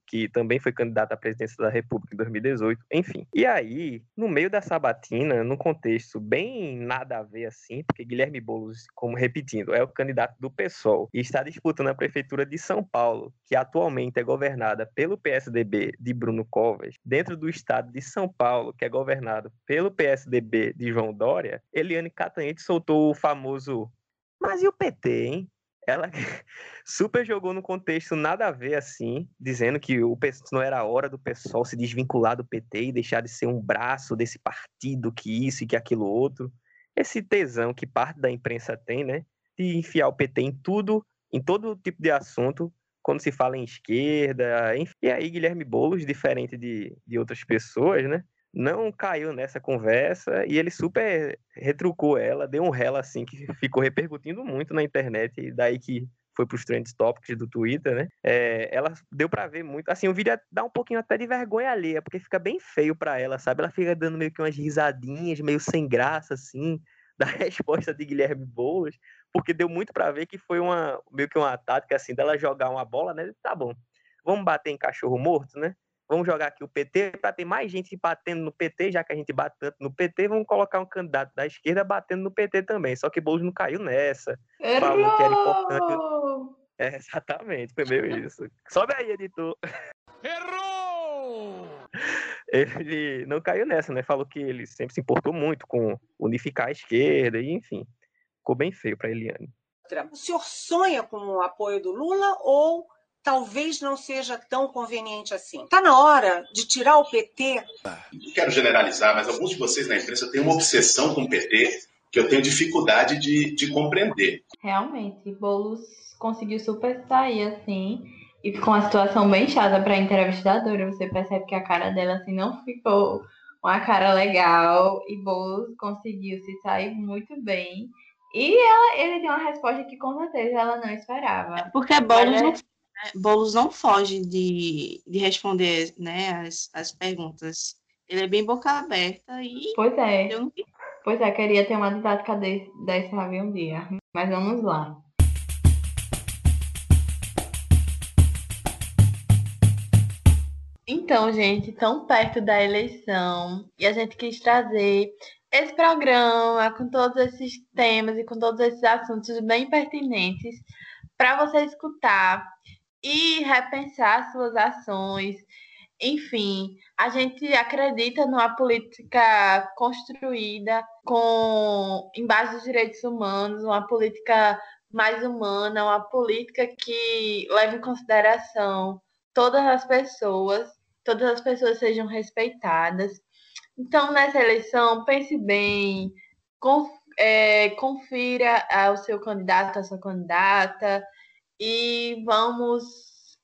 que também foi candidato à presidência da República em 2018, enfim. E aí, no meio da sabatina, num contexto bem nada a ver assim, porque Guilherme Boulos, como repetindo, é o candidato do PSOL e está disputando a Prefeitura de São Paulo, que atualmente é governada pelo PSDB de Bruno Covas, dentro do estado de São Paulo, que é governado pelo PSDB de João Dória, Eliane Catanhete soltou o famoso mas e o PT, hein? Ela super jogou no contexto nada a ver assim, dizendo que o não era a hora do pessoal se desvincular do PT e deixar de ser um braço desse partido, que isso e que aquilo outro. Esse tesão que parte da imprensa tem, né? De enfiar o PT em tudo, em todo tipo de assunto, quando se fala em esquerda. Enfim. E aí, Guilherme Boulos, diferente de, de outras pessoas, né? Não caiu nessa conversa e ele super retrucou ela, deu um rela assim que ficou repercutindo muito na internet, e daí que foi para os trends topics do Twitter, né? É, ela deu para ver muito, assim, o vídeo dá um pouquinho até de vergonha alheia, porque fica bem feio para ela, sabe? Ela fica dando meio que umas risadinhas, meio sem graça, assim, da resposta de Guilherme Boulos, porque deu muito para ver que foi uma meio que uma tática assim dela jogar uma bola, né? Tá bom, vamos bater em cachorro morto, né? Vamos jogar aqui o PT para ter mais gente batendo no PT, já que a gente bate tanto no PT, vamos colocar um candidato da esquerda batendo no PT também. Só que Boulos não caiu nessa. Errou! Falou que era importante. É, exatamente, foi meio isso. Sobe aí, editor. Errou! Ele não caiu nessa, né? Falou que ele sempre se importou muito com unificar a esquerda, e enfim. Ficou bem feio para Eliane. O senhor sonha com o apoio do Lula ou talvez não seja tão conveniente assim. Está na hora de tirar o PT. Não quero generalizar, mas alguns de vocês na imprensa têm uma obsessão com o PT que eu tenho dificuldade de, de compreender. Realmente, Boulos conseguiu super sair assim e ficou uma situação bem chata para a entrevistadora. Você percebe que a cara dela assim não ficou uma cara legal e Boulos conseguiu se sair muito bem. E ela, ele tem uma resposta que com certeza ela não esperava. Porque Boulos é- não Boulos não foge de, de responder né, as, as perguntas. Ele é bem boca aberta e. Pois é. Não... Pois é, queria ter uma didática desse, dessa um dia. Mas vamos lá. Então, gente, tão perto da eleição e a gente quis trazer esse programa com todos esses temas e com todos esses assuntos bem pertinentes para você escutar e repensar suas ações. Enfim, a gente acredita numa política construída com em base dos direitos humanos, uma política mais humana, uma política que leve em consideração todas as pessoas, todas as pessoas sejam respeitadas. Então, nessa eleição, pense bem, é, confira o seu candidato, a sua candidata, e vamos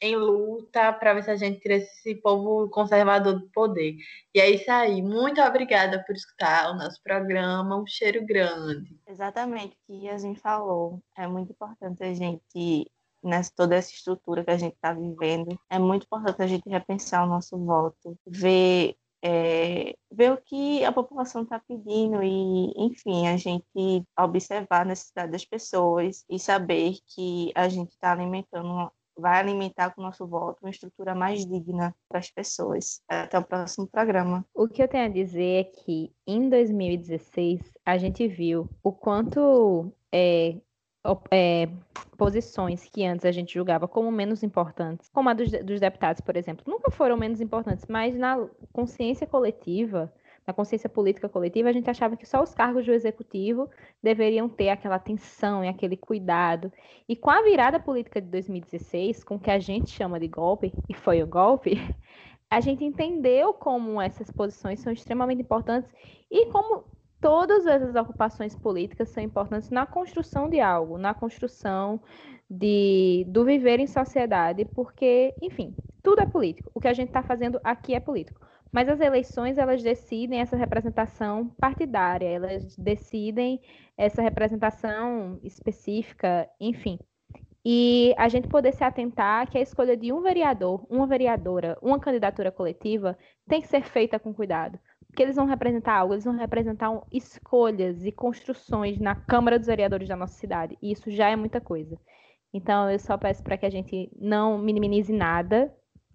em luta para ver se a gente tira esse povo conservador do poder. E é isso aí. Muito obrigada por escutar o nosso programa. Um cheiro grande. Exatamente o que Yasmin falou. É muito importante a gente, nessa toda essa estrutura que a gente está vivendo, é muito importante a gente repensar o nosso voto, ver é, ver o que a população está pedindo e, enfim, a gente observar a necessidade das pessoas e saber que a gente está alimentando, vai alimentar com o nosso voto uma estrutura mais digna para as pessoas. Até o próximo programa. O que eu tenho a dizer é que em 2016 a gente viu o quanto é, é, posições que antes a gente julgava como menos importantes, como a dos, dos deputados, por exemplo, nunca foram menos importantes, mas na consciência coletiva, na consciência política coletiva, a gente achava que só os cargos do executivo deveriam ter aquela atenção e aquele cuidado. E com a virada política de 2016, com o que a gente chama de golpe, e foi o golpe, a gente entendeu como essas posições são extremamente importantes e como todas essas ocupações políticas são importantes na construção de algo, na construção de, do viver em sociedade, porque, enfim, tudo é político. O que a gente está fazendo aqui é político. Mas as eleições, elas decidem essa representação partidária, elas decidem essa representação específica, enfim. E a gente poder se atentar que a escolha de um vereador, uma vereadora, uma candidatura coletiva tem que ser feita com cuidado que eles vão representar algo, eles vão representar escolhas e construções na Câmara dos Vereadores da nossa cidade. E isso já é muita coisa. Então, eu só peço para que a gente não minimize nada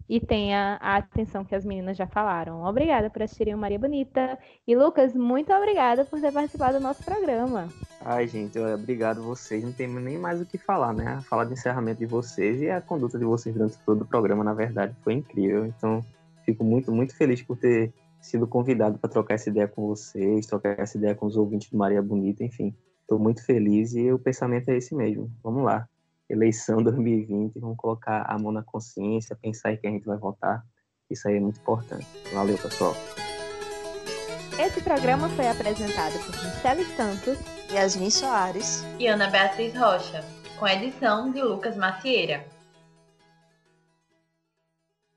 e tenha a atenção que as meninas já falaram. Obrigada por assistirem o Maria Bonita. E, Lucas, muito obrigada por ter participado do nosso programa. Ai, gente, obrigado vocês. Não tem nem mais o que falar, né? A fala de encerramento de vocês e a conduta de vocês durante todo o programa, na verdade, foi incrível. Então, fico muito, muito feliz por ter sido convidado para trocar essa ideia com vocês, trocar essa ideia com os ouvintes do Maria Bonita, enfim. Estou muito feliz e o pensamento é esse mesmo. Vamos lá. Eleição 2020, vamos colocar a mão na consciência, pensar em quem a gente vai votar. Isso aí é muito importante. Valeu, pessoal. Esse programa foi apresentado por Michele Santos, Yasmin Soares e Ana Beatriz Rocha, com edição de Lucas Macieira.